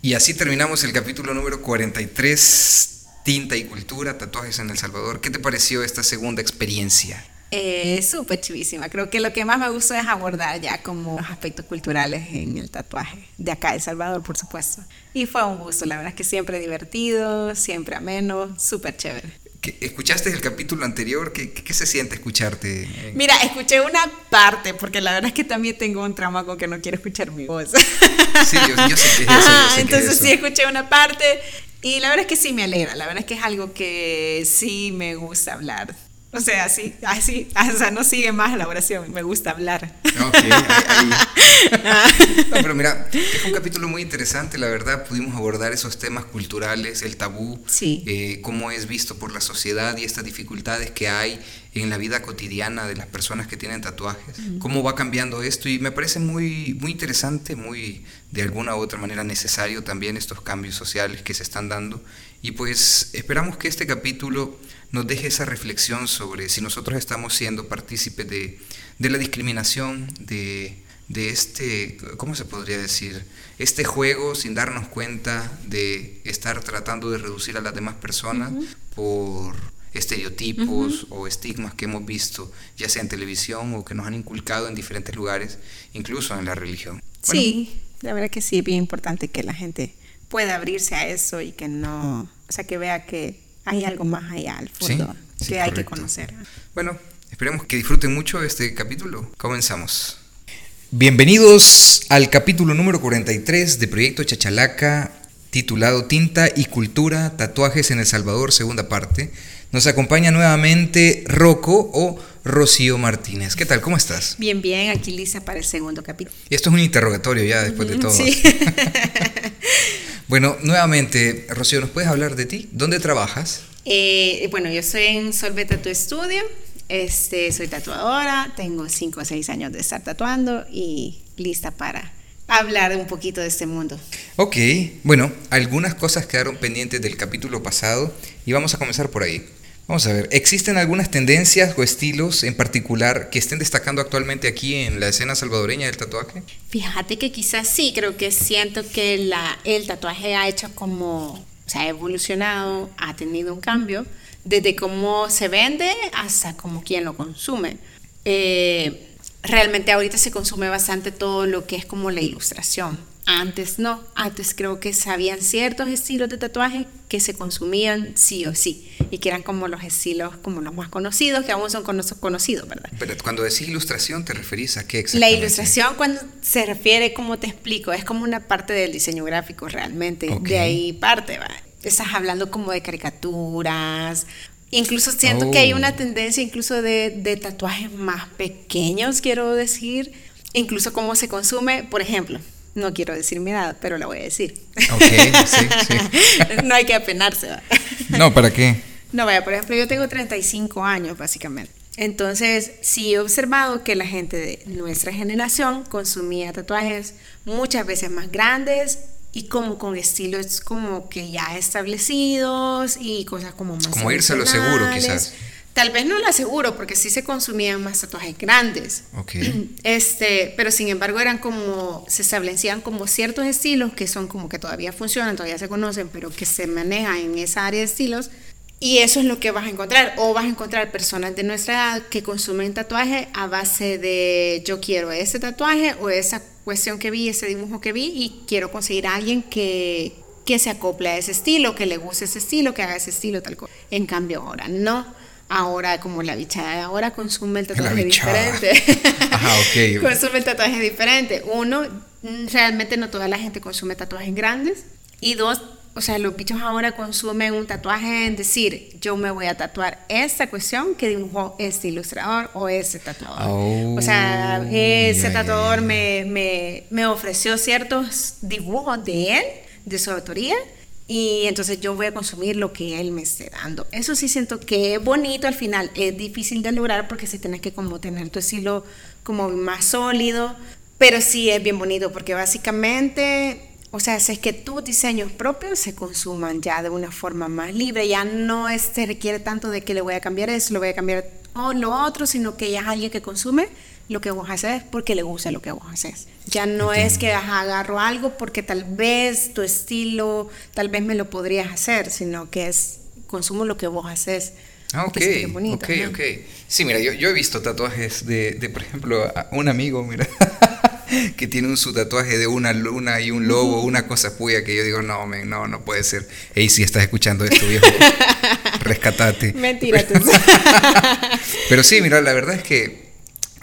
Y así terminamos el capítulo número 43, Tinta y Cultura, Tatuajes en El Salvador. ¿Qué te pareció esta segunda experiencia? Eh, Súper chivísima. Creo que lo que más me gustó es abordar ya como los aspectos culturales en el tatuaje, de acá de Salvador, por supuesto. Y fue un gusto, la verdad es que siempre divertido, siempre ameno, súper chévere. ¿Escuchaste el capítulo anterior? ¿Qué, ¿Qué, se siente escucharte? Mira, escuché una parte, porque la verdad es que también tengo un trauma con que no quiero escuchar mi voz. Sí, yo, sé que es eso. entonces sí escuché una parte y la verdad es que sí me alegra, la verdad es que es algo que sí me gusta hablar o sea, así, así, o sea, no sigue más la oración, me gusta hablar. Ok, ahí, No, pero mira, es un capítulo muy interesante, la verdad, pudimos abordar esos temas culturales, el tabú, sí. eh, cómo es visto por la sociedad y estas dificultades que hay en la vida cotidiana de las personas que tienen tatuajes, cómo va cambiando esto y me parece muy, muy interesante, muy de alguna u otra manera necesario también estos cambios sociales que se están dando. Y pues esperamos que este capítulo nos deje esa reflexión sobre si nosotros estamos siendo partícipes de, la discriminación, de, este, ¿cómo se podría decir? Este juego sin darnos cuenta de estar tratando de reducir a las demás personas por estereotipos o estigmas que hemos visto, ya sea en televisión o que nos han inculcado en diferentes lugares, incluso en la religión. sí, la verdad que sí, es bien importante que la gente pueda abrirse a eso y que no, o sea, que vea que hay algo más allá al fondo que hay que conocer. Bueno, esperemos que disfruten mucho este capítulo. Comenzamos. Bienvenidos al capítulo número 43 de Proyecto Chachalaca, titulado Tinta y Cultura, Tatuajes en El Salvador, segunda parte. Nos acompaña nuevamente Rocco o Rocío Martínez. ¿Qué tal? ¿Cómo estás? Bien, bien, aquí lista para el segundo capítulo. Y esto es un interrogatorio ya después de todo. Sí. Bueno, nuevamente, Rocío, ¿nos puedes hablar de ti? ¿Dónde trabajas? Eh, bueno, yo soy en Solve Tattoo Studio, este, soy tatuadora, tengo 5 o 6 años de estar tatuando y lista para hablar un poquito de este mundo. Ok, bueno, algunas cosas quedaron pendientes del capítulo pasado y vamos a comenzar por ahí. Vamos a ver, ¿existen algunas tendencias o estilos en particular que estén destacando actualmente aquí en la escena salvadoreña del tatuaje? Fíjate que quizás sí, creo que siento que la, el tatuaje ha hecho como, o sea, ha evolucionado, ha tenido un cambio, desde cómo se vende hasta como quien lo consume. Eh, realmente ahorita se consume bastante todo lo que es como la ilustración antes no, antes creo que sabían ciertos estilos de tatuaje que se consumían sí o sí y que eran como los estilos como los más conocidos, que aún son conocidos, ¿verdad? Pero cuando decís ilustración, ¿te referís a qué exactamente? La ilustración cuando se refiere, como te explico, es como una parte del diseño gráfico realmente, de ahí parte, ¿va? Estás hablando como de caricaturas, incluso siento que hay una oh. tendencia incluso de, de tatuajes más pequeños, quiero decir, incluso cómo se consume, por ejemplo, no quiero decir mi edad, pero la voy a decir. Ok, sí, sí. no hay que apenarse. No, ¿para qué? No, vaya, por ejemplo, yo tengo 35 años, básicamente. Entonces, sí he observado que la gente de nuestra generación consumía tatuajes muchas veces más grandes y como con estilos como que ya establecidos y cosas como más... Como irse a lo seguro, quizás. Tal vez no lo aseguro, porque sí se consumían más tatuajes grandes. Okay. Este, pero sin embargo eran como, se establecían como ciertos estilos que son como que todavía funcionan, todavía se conocen, pero que se manejan en esa área de estilos. Y eso es lo que vas a encontrar. O vas a encontrar personas de nuestra edad que consumen tatuaje a base de yo quiero ese tatuaje o esa cuestión que vi, ese dibujo que vi y quiero conseguir a alguien que, que se acople a ese estilo, que le guste ese estilo, que haga ese estilo, tal cosa. En cambio ahora no ahora como la bichada ahora consume el tatuaje diferente. Ajá, ok. consume el tatuaje diferente. Uno, realmente no toda la gente consume tatuajes grandes. Y dos, o sea, los bichos ahora consumen un tatuaje en decir, yo me voy a tatuar esta cuestión que dibujó este ilustrador o ese tatuador. o sea, oh, ese tatuador Me, me, me ofreció ciertos dibujos de él, de su autoría y entonces yo voy a consumir lo que él me esté dando. Eso sí siento que es bonito al final, es difícil de lograr porque si tienes que como tener tu estilo como más sólido, pero sí es bien bonito porque básicamente, o sea, es que tus diseños propios se consuman ya de una forma más libre, ya no se requiere tanto de que le voy a cambiar eso, le voy a cambiar o lo otro, sino que ya es alguien que consume lo que vos haces porque le gusta lo que vos haces. Ya no es que agarro algo porque tal vez tu estilo, tal vez me lo podrías hacer, sino que es consumo lo que vos haces. Ah, ok, ok, ok. Sí, mira, yo, yo he visto tatuajes de, de, por ejemplo, un amigo, mira, que tiene un, su tatuaje de una luna y un lobo, una cosa puya que yo digo, no, no, no puede ser. Ey, si estás escuchando esto, viejo, rescatate. Mentira, Pero sí, mira, la verdad es que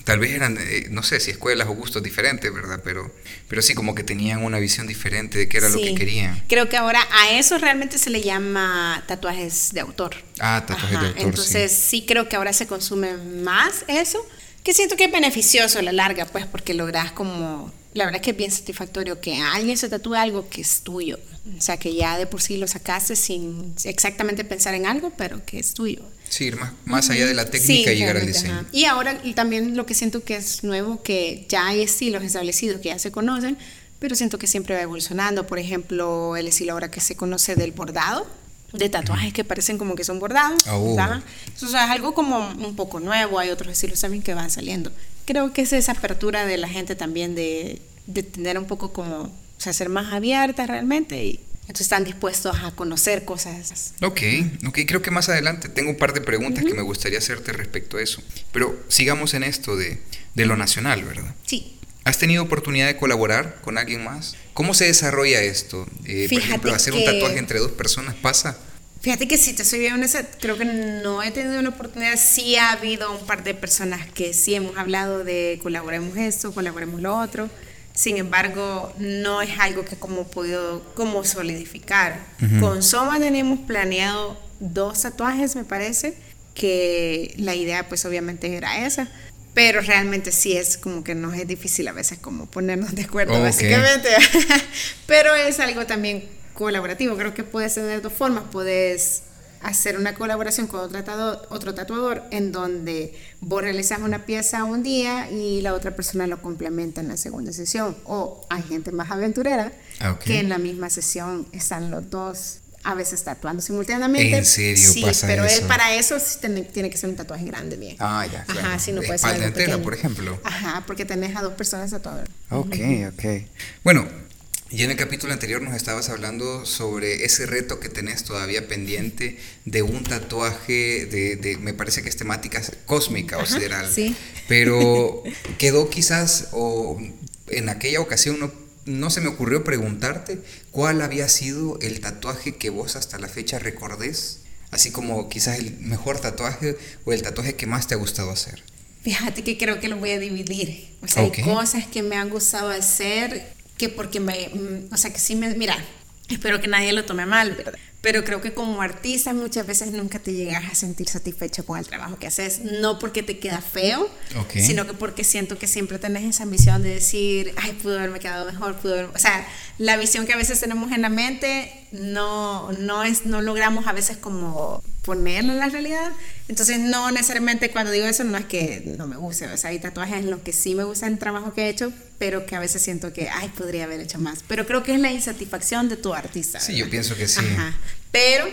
tal vez eran, eh, no sé si escuelas o gustos diferentes, ¿verdad? Pero, pero sí como que tenían una visión diferente de qué era lo que querían. Creo que ahora a eso realmente se le llama tatuajes de autor. Ah, tatuajes de autor. Entonces sí. creo que ahora se consume más eso, que siento que es beneficioso a la larga, pues porque logras como, la verdad es que es bien satisfactorio que alguien se tatúe algo que es tuyo. O sea, que ya de por sí lo sacaste sin exactamente pensar en algo, pero que es tuyo. Sí, más, más allá de la técnica y llegar al diseño. Y ahora también lo que siento que es nuevo, que ya hay estilos establecidos que ya se conocen, pero siento que siempre va evolucionando. Por ejemplo, el estilo ahora que se conoce del bordado, de tatuajes que parecen como que son bordados. Oh. Eso es algo como un poco nuevo, hay otros estilos también que van saliendo. Creo que es esa apertura de la gente también de, de tener un poco como, o sea, ser más abierta realmente y entonces están dispuestos a conocer cosas. Ok, ok, creo que más adelante tengo un par de preguntas que me gustaría hacerte respecto a eso. Pero sigamos en esto de, de lo nacional, ¿verdad? Sí. ¿Has tenido oportunidad de colaborar con alguien más? ¿Cómo se desarrolla esto? Eh, por ejemplo, hacer un tatuaje entre dos personas pasa. Fíjate que si te soy bien honesta, creo que no he tenido una oportunidad. Sí ha habido un par de personas que sí hemos hablado de colaboremos esto, colaboremos lo otro. Sin embargo, no es algo que como podido como solidificar. Con Soma tenemos planeado dos tatuajes, me parece, que la idea pues obviamente era esa, pero realmente sí es como que nos es difícil a veces como ponernos de acuerdo, básicamente. pero es algo también colaborativo, creo que puedes tener dos formas, puedes hacer una colaboración con otro tatuador, otro tatuador en donde vos realizas una pieza un día y la otra persona lo complementa en la segunda sesión. O hay gente más aventurera ah, que en la misma sesión están los dos a veces tatuando simultáneamente. ¿En serio sí, pero para eso tiene, que ser un tatuaje grande bien. Ah, ya, claro. Ajá, si no puede ser entera, por ejemplo. Ajá, porque tenés a dos personas tatuadas. Ok, ok. Bueno, y en el capítulo anterior nos estabas hablando sobre ese reto que tenés todavía pendiente de un tatuaje de, me parece que es temática cósmica o sideral. Sí. Pero quedó quizás, o en aquella ocasión no, no se me ocurrió preguntarte cuál había sido el tatuaje que vos hasta la fecha recordés, así como quizás el mejor tatuaje o el tatuaje que más te ha gustado hacer. Fíjate que creo que lo voy a dividir. O sea, hay cosas que me han gustado hacer que porque me, mm, o sea, que sí me, mira, espero que nadie lo tome mal, ¿verdad? Pero creo que como artista muchas veces nunca te llegas a sentir satisfecho con el trabajo que haces, no porque te queda feo, sino que porque siento que siempre tenés esa ambición de decir, ay, pudo haberme quedado mejor, pudo haber, o sea, la visión que a veces tenemos en la mente no, no, es, no logramos a veces como ponerla en la realidad. Entonces, no necesariamente cuando digo eso, no es que no me guste. O sea, hay tatuajes en los que sí me gusta el trabajo que he hecho, pero que a veces siento que, ay, podría haber hecho más. Pero creo que es la insatisfacción de tu artista. Sí, yo pienso que sí. Pero,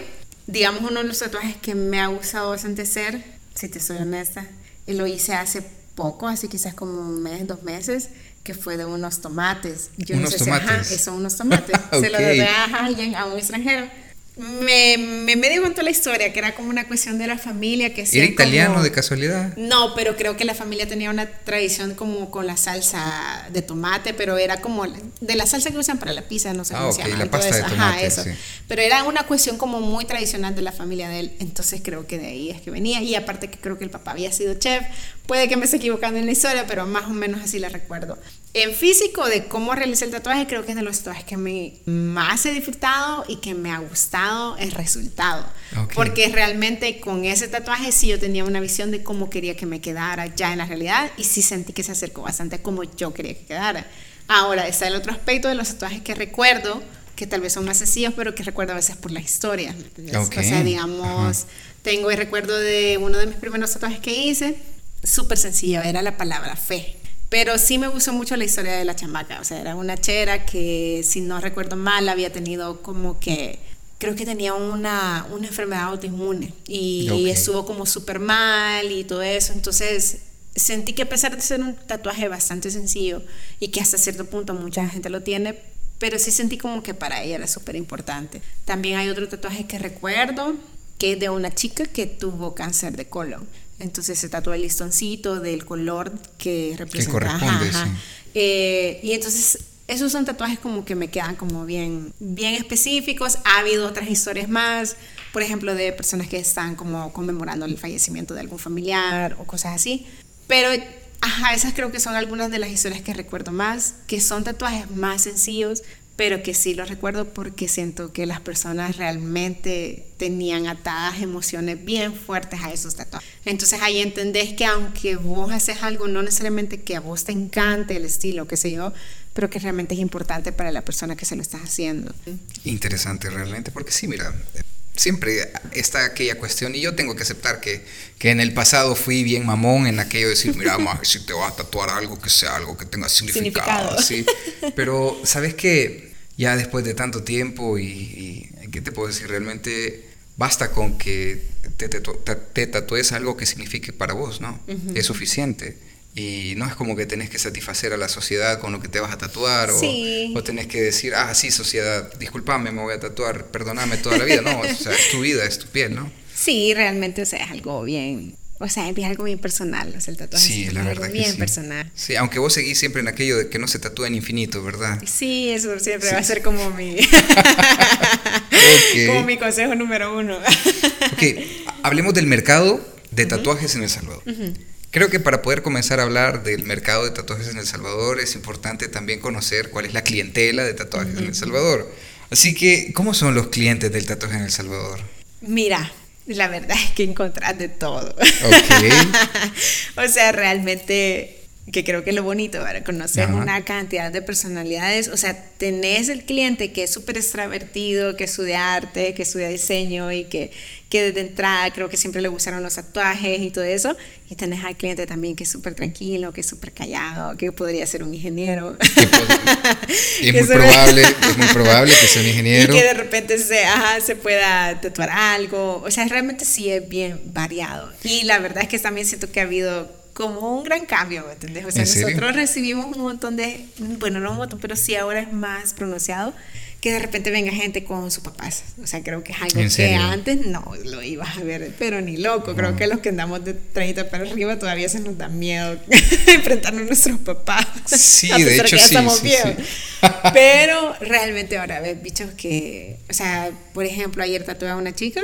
digamos, uno de los tatuajes que me ha gustado bastante hacer, si te soy honesta, y lo hice hace poco, así quizás como un mes, dos meses, que fue de unos tomates. Yo ¿Unos no sé tomates? Si, son unos tomates. Se lo debe a alguien, a un extranjero me, me medio contó la historia, que era como una cuestión de la familia que ¿Era italiano de casualidad? No, pero creo que la familia tenía una tradición como con la salsa de tomate, pero era como de la salsa que usan para la pizza, no sé cómo se llama. La pasta de tomate, Ajá, eso. Pero era una cuestión como muy tradicional de la familia de él, entonces creo que de ahí es que venía. Y aparte que creo que el papá había sido chef, puede que me esté equivocando en la historia, pero más o menos así la recuerdo. En físico, de cómo realicé el tatuaje, creo que es de los tatuajes que me más he disfrutado y que me ha gustado el resultado. Porque realmente con ese tatuaje sí yo tenía una visión de cómo quería que me quedara ya en la realidad y sí sentí que se acercó bastante a cómo yo quería que quedara. Ahora está el otro aspecto de los tatuajes que recuerdo, que tal vez son más sencillos, pero que recuerdo a veces por la historia. O sea, digamos, tengo el recuerdo de uno de mis primeros tatuajes que hice, súper sencillo, era la palabra fe pero sí me gustó mucho la historia de la chamaca. O sea, era una chera que, si no recuerdo mal, había tenido como que. Creo que tenía una, una enfermedad autoinmune y estuvo como súper mal y todo eso. Entonces, sentí que a pesar de ser un tatuaje bastante sencillo y que hasta cierto punto mucha gente lo tiene, pero sí sentí como que para ella era súper importante. También hay otro tatuaje que recuerdo, que es de una chica que tuvo cáncer de colon. Entonces se tatuó el listoncito del color que representa. Que corresponde, sí. Eh, y entonces esos son tatuajes como que me quedan como bien, bien específicos. Ha habido otras historias más, por ejemplo, de personas que están como conmemorando el fallecimiento de algún familiar o cosas así. Pero, ajá, esas creo que son algunas de las historias que recuerdo más, que son tatuajes más sencillos, pero que sí los recuerdo porque siento que las personas realmente tenían atadas emociones bien fuertes a esos tatuajes. Entonces ahí entendés que aunque vos haces algo, no necesariamente que a vos te encante el estilo, qué sé yo, pero que realmente es importante para la persona que se lo está haciendo. Interesante realmente, porque sí, mira, siempre está aquella cuestión, y yo tengo que aceptar que, que en el pasado fui bien mamón en aquello de decir, mira, si te vas a tatuar algo que sea algo que tenga significado. Sí. Pero, ¿sabes qué? Ya después de tanto tiempo y, ¿qué te puedo decir? Realmente basta con que te, te, tatúes algo que signifique para vos, ¿no? Es suficiente. Y no es como que tenés que satisfacer a la sociedad con lo que te vas a tatuar o, tenés que decir, ah, sí, sociedad, discúlpame, me voy a tatuar, perdóname toda la vida. No, o sea, es tu vida, es tu piel, ¿no? Sí, realmente, o sea, es algo bien, o sea, es algo bien personal, o sea, el tatuaje sí, es la algo verdad bien sí. personal. Sí, aunque vos seguís siempre en aquello de que no se tatúa en infinito, ¿verdad? Sí, eso siempre va a ser como mi, como mi consejo número uno. ok, hablemos del mercado de tatuajes en El Salvador. Creo que para poder comenzar a hablar del mercado de tatuajes en El Salvador es importante también conocer cuál es la clientela de tatuajes en El Salvador. Así que, ¿cómo son los clientes del tatuaje en El Salvador? Mira, la verdad es que encontrás de todo. Ok. o sea, realmente que creo que es lo bonito, para conocer Ajá. una cantidad de personalidades, o sea, tenés el cliente que es súper extravertido, que estudia arte, que estudia diseño y que, que desde entrada creo que siempre le gustaron los tatuajes y todo eso, y tenés al cliente también que es súper tranquilo, que es súper callado, que podría ser un ingeniero. Y es muy probable, es muy probable que sea un ingeniero. Y que de repente se, ajá, se pueda tatuar algo. O sea, realmente sí es bien variado. Y la verdad es que también siento que ha habido como un gran cambio, ¿me entendés? O sea, ¿En nosotros recibimos un montón de, bueno, no un montón, pero sí ahora es más pronunciado que de repente venga gente con sus papás. O sea, creo que es algo ¿En que serio? antes no lo ibas a ver, pero ni loco. Creo que los que andamos de 30 para arriba todavía se nos da miedo enfrentarnos a nuestros papás. Sí, a de hecho que ya sí, estamos sí, viejos. sí. Pero realmente ahora ves bichos que, o sea, por ejemplo, ayer tatué a una chica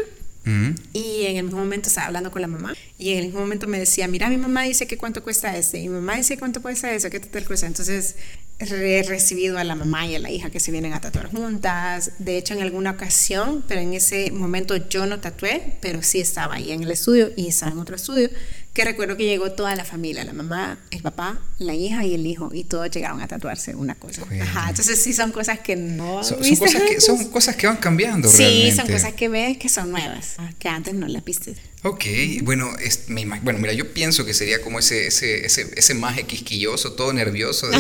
Y en el mismo momento estaba hablando con la mamá y en el mismo momento me decía, mira, mi mamá dice que cuánto cuesta este y mi mamá dice cuánto cuesta eso, qué tal cosa. Entonces he recibido a la mamá y a la hija que se vienen a tatuar juntas. De hecho, en alguna ocasión, pero en ese momento yo no tatué, pero sí estaba ahí en el estudio y estaba en otro estudio, que recuerdo que llegó toda la familia, la mamá, el papá, la hija y el hijo, y todos llegaron a tatuarse una cosa. Bueno. Ajá, entonces sí son cosas que no... Son, cosas que, son cosas que van cambiando Sí, realmente. son cosas que ves que son nuevas, que antes no las viste. Ok, bueno, es- me imag- bueno, mira, yo pienso que sería como ese, ese, ese, ese maje quisquilloso, todo nervioso. de-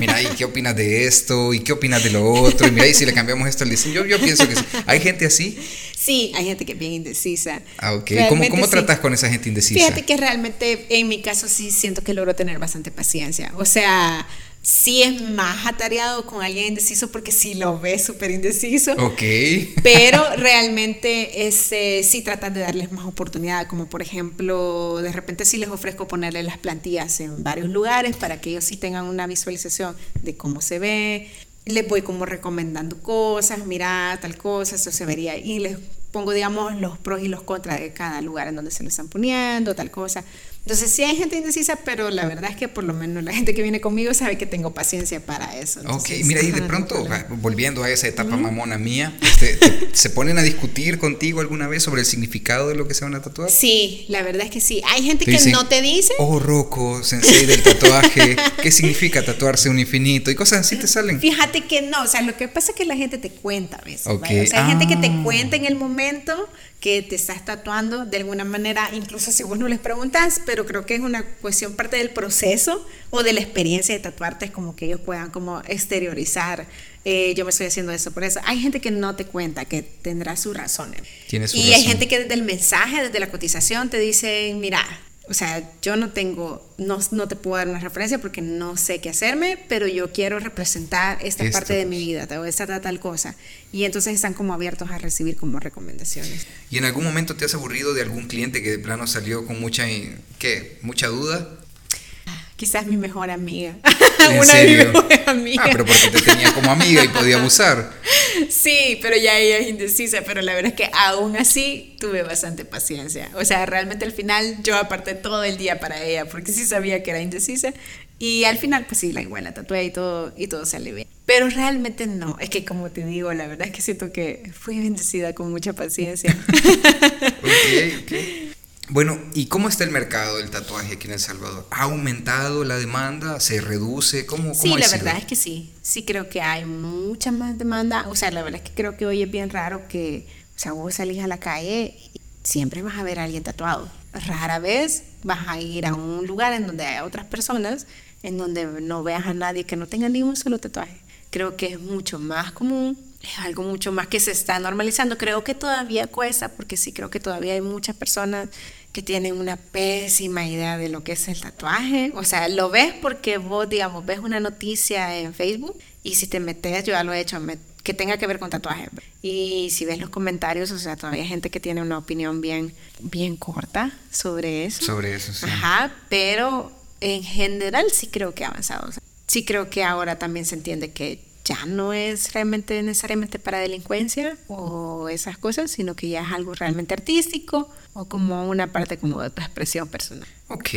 mira, ¿y qué opinas de esto? ¿Y qué opinas de lo otro? Y mira, ¿y si le cambiamos esto al diseño? Yo, yo pienso que sí. ¿Hay gente así? Sí, hay gente que es bien indecisa. Ah, ok. ¿Cómo, cómo sí. tratas con esa gente indecisa? Fíjate que realmente en mi caso sí siento que logro tener bastante paciencia. O sea, sí es más atareado con alguien indeciso porque sí lo ves súper indeciso. Ok. Pero realmente este, sí tratas de darles más oportunidad, como por ejemplo, de repente sí les ofrezco ponerle las plantillas en varios lugares para que ellos sí tengan una visualización de cómo se ve. Les voy como recomendando cosas, mira tal cosa, eso se vería y les pongo, digamos, los pros y los contras de cada lugar en donde se lo están poniendo, tal cosa. Entonces sí hay gente indecisa, pero la verdad es que por lo menos la gente que viene conmigo sabe que tengo paciencia para eso. Ok, Entonces, mira, y de no pronto, volviendo a esa etapa mamona mía, este, te- ¿se ponen a discutir contigo alguna vez sobre el significado de lo que se van a tatuar? Sí, la verdad es que sí. Hay gente Te que dicen, no te dice. Oh, Rocco, sensei del tatuaje, ¿qué significa tatuarse un infinito? Y cosas así te salen. Fíjate que no, o sea, lo que pasa es que la gente te cuenta a veces. Ok, ¿vale? O sea, hay gente que te ah. cuenta en el momento que te estás tatuando de alguna manera, incluso si vos no les preguntas, pero creo que es una cuestión parte del proceso o de la experiencia de tatuarte, es como que ellos puedan como exteriorizar. eh, yo me estoy haciendo eso por eso. Hay gente que no te cuenta, que tendrá sus razones. Tiene su y hay gente que desde el mensaje, desde la cotización, te dicen, mira, o sea, yo no tengo, no, no, te puedo dar una referencia porque no sé qué hacerme, pero yo quiero representar esta parte de mi vida, o esta tal cosa. Y entonces están como abiertos a recibir como recomendaciones. ¿Y en algún momento te has aburrido de algún cliente que de plano salió con mucha, ¿qué? ¿Mucha duda? Quizás mi mejor amiga. ¿En Una serio? Ah, pero porque te tenía como amiga y podía abusar. Sí, pero ya ella es indecisa, pero la verdad es que aún así tuve bastante paciencia. O sea, realmente al final yo aparté todo el día para ella, porque sí sabía que era indecisa. Y al final, pues sí, la igual la tatué y todo, y todo sale bien. Pero realmente no, es que como te digo, la verdad es que siento que fui bendecida con mucha paciencia. ok, ok. Bueno, ¿y cómo está el mercado del tatuaje aquí en El Salvador? ¿Ha aumentado la demanda? ¿Se reduce? ¿Cómo, cómo sí, la verdad es que sí. Sí creo que hay mucha más demanda. O sea, la verdad es que creo que hoy es bien raro que, o sea, vos salís a la calle y siempre vas a ver a alguien tatuado. Rara vez vas a ir a un lugar en donde hay otras personas, en donde no veas a nadie que no tenga ni un solo tatuaje. Creo que es mucho más común es algo mucho más que se está normalizando. Creo que todavía cuesta, porque sí creo que todavía hay muchas personas que tienen una pésima idea de lo que es el tatuaje. O sea, lo ves porque vos, digamos, ves una noticia en Facebook y si te metes, yo ya lo he hecho, que tenga que ver con tatuaje. Y si ves los comentarios, o sea, todavía hay gente que tiene una opinión bien, bien corta sobre eso. Sobre eso, sí. Ajá, pero en general sí creo que ha avanzado. sí creo que ahora también se entiende que ya no es realmente necesariamente para delincuencia o esas cosas, sino que ya es algo realmente artístico o como una parte como de tu expresión personal. Ok,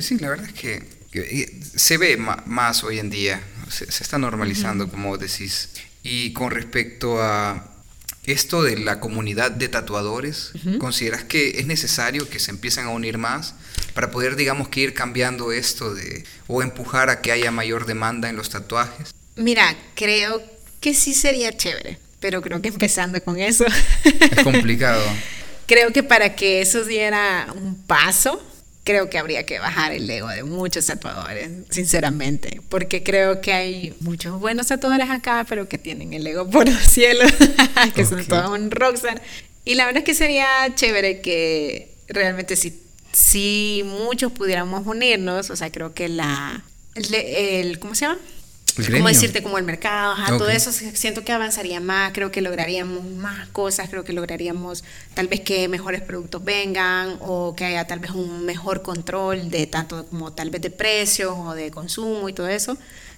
sí, la verdad es que, se ve más hoy en día, se, está normalizando, como decís. Y con respecto a esto de la comunidad de tatuadores, ¿consideras que es necesario que se empiecen a unir más para poder, digamos, que ir cambiando esto de, o empujar a que haya mayor demanda en los tatuajes? Mira, creo que sí sería chévere, pero creo que empezando con eso. Es complicado. creo que para que eso diera un paso, creo que habría que bajar el ego de muchos tatuadores, sinceramente, porque creo que hay muchos buenos tatuadores acá, pero que tienen el ego por los cielos, que son todos un rockstar. Y la verdad es que sería chévere que realmente si, si muchos pudiéramos unirnos, o sea, creo que la, el ¿cómo se llama? ¿Cómo decirte? Como el mercado, todo eso siento que avanzaría más, creo que lograríamos más cosas, creo que lograríamos tal vez que mejores productos vengan o que haya tal vez un mejor control de tanto como tal vez de precios o de consumo y todo eso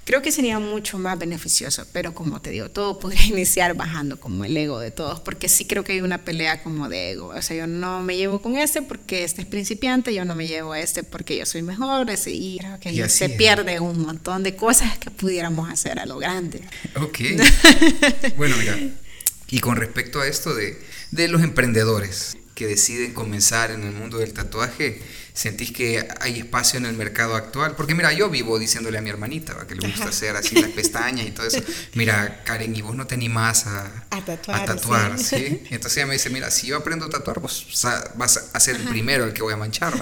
creo que sería mucho más beneficioso, pero como te digo, todo podría iniciar bajando como el ego de todos, porque sí creo que hay una pelea como de ego, o sea, yo no me llevo con este porque este es principiante, yo no me llevo a este porque yo soy mejor, ese, y creo que se pierde un montón de cosas que pudiéramos hacer a lo grande. Ok. bueno, mira, y con respecto a esto de, de los emprendedores que deciden comenzar en el mundo del tatuaje, ¿Sentís que hay espacio en el mercado actual? Porque mira, yo vivo diciéndole a mi hermanita que le gusta hacer así las pestañas y todo eso. Mira, Karen, ¿y vos no te animás a, a tatuar? A tatuar ¿sí? entonces ella me dice, mira, si yo aprendo a tatuar, vos vas a ser el primero el que voy a manchar.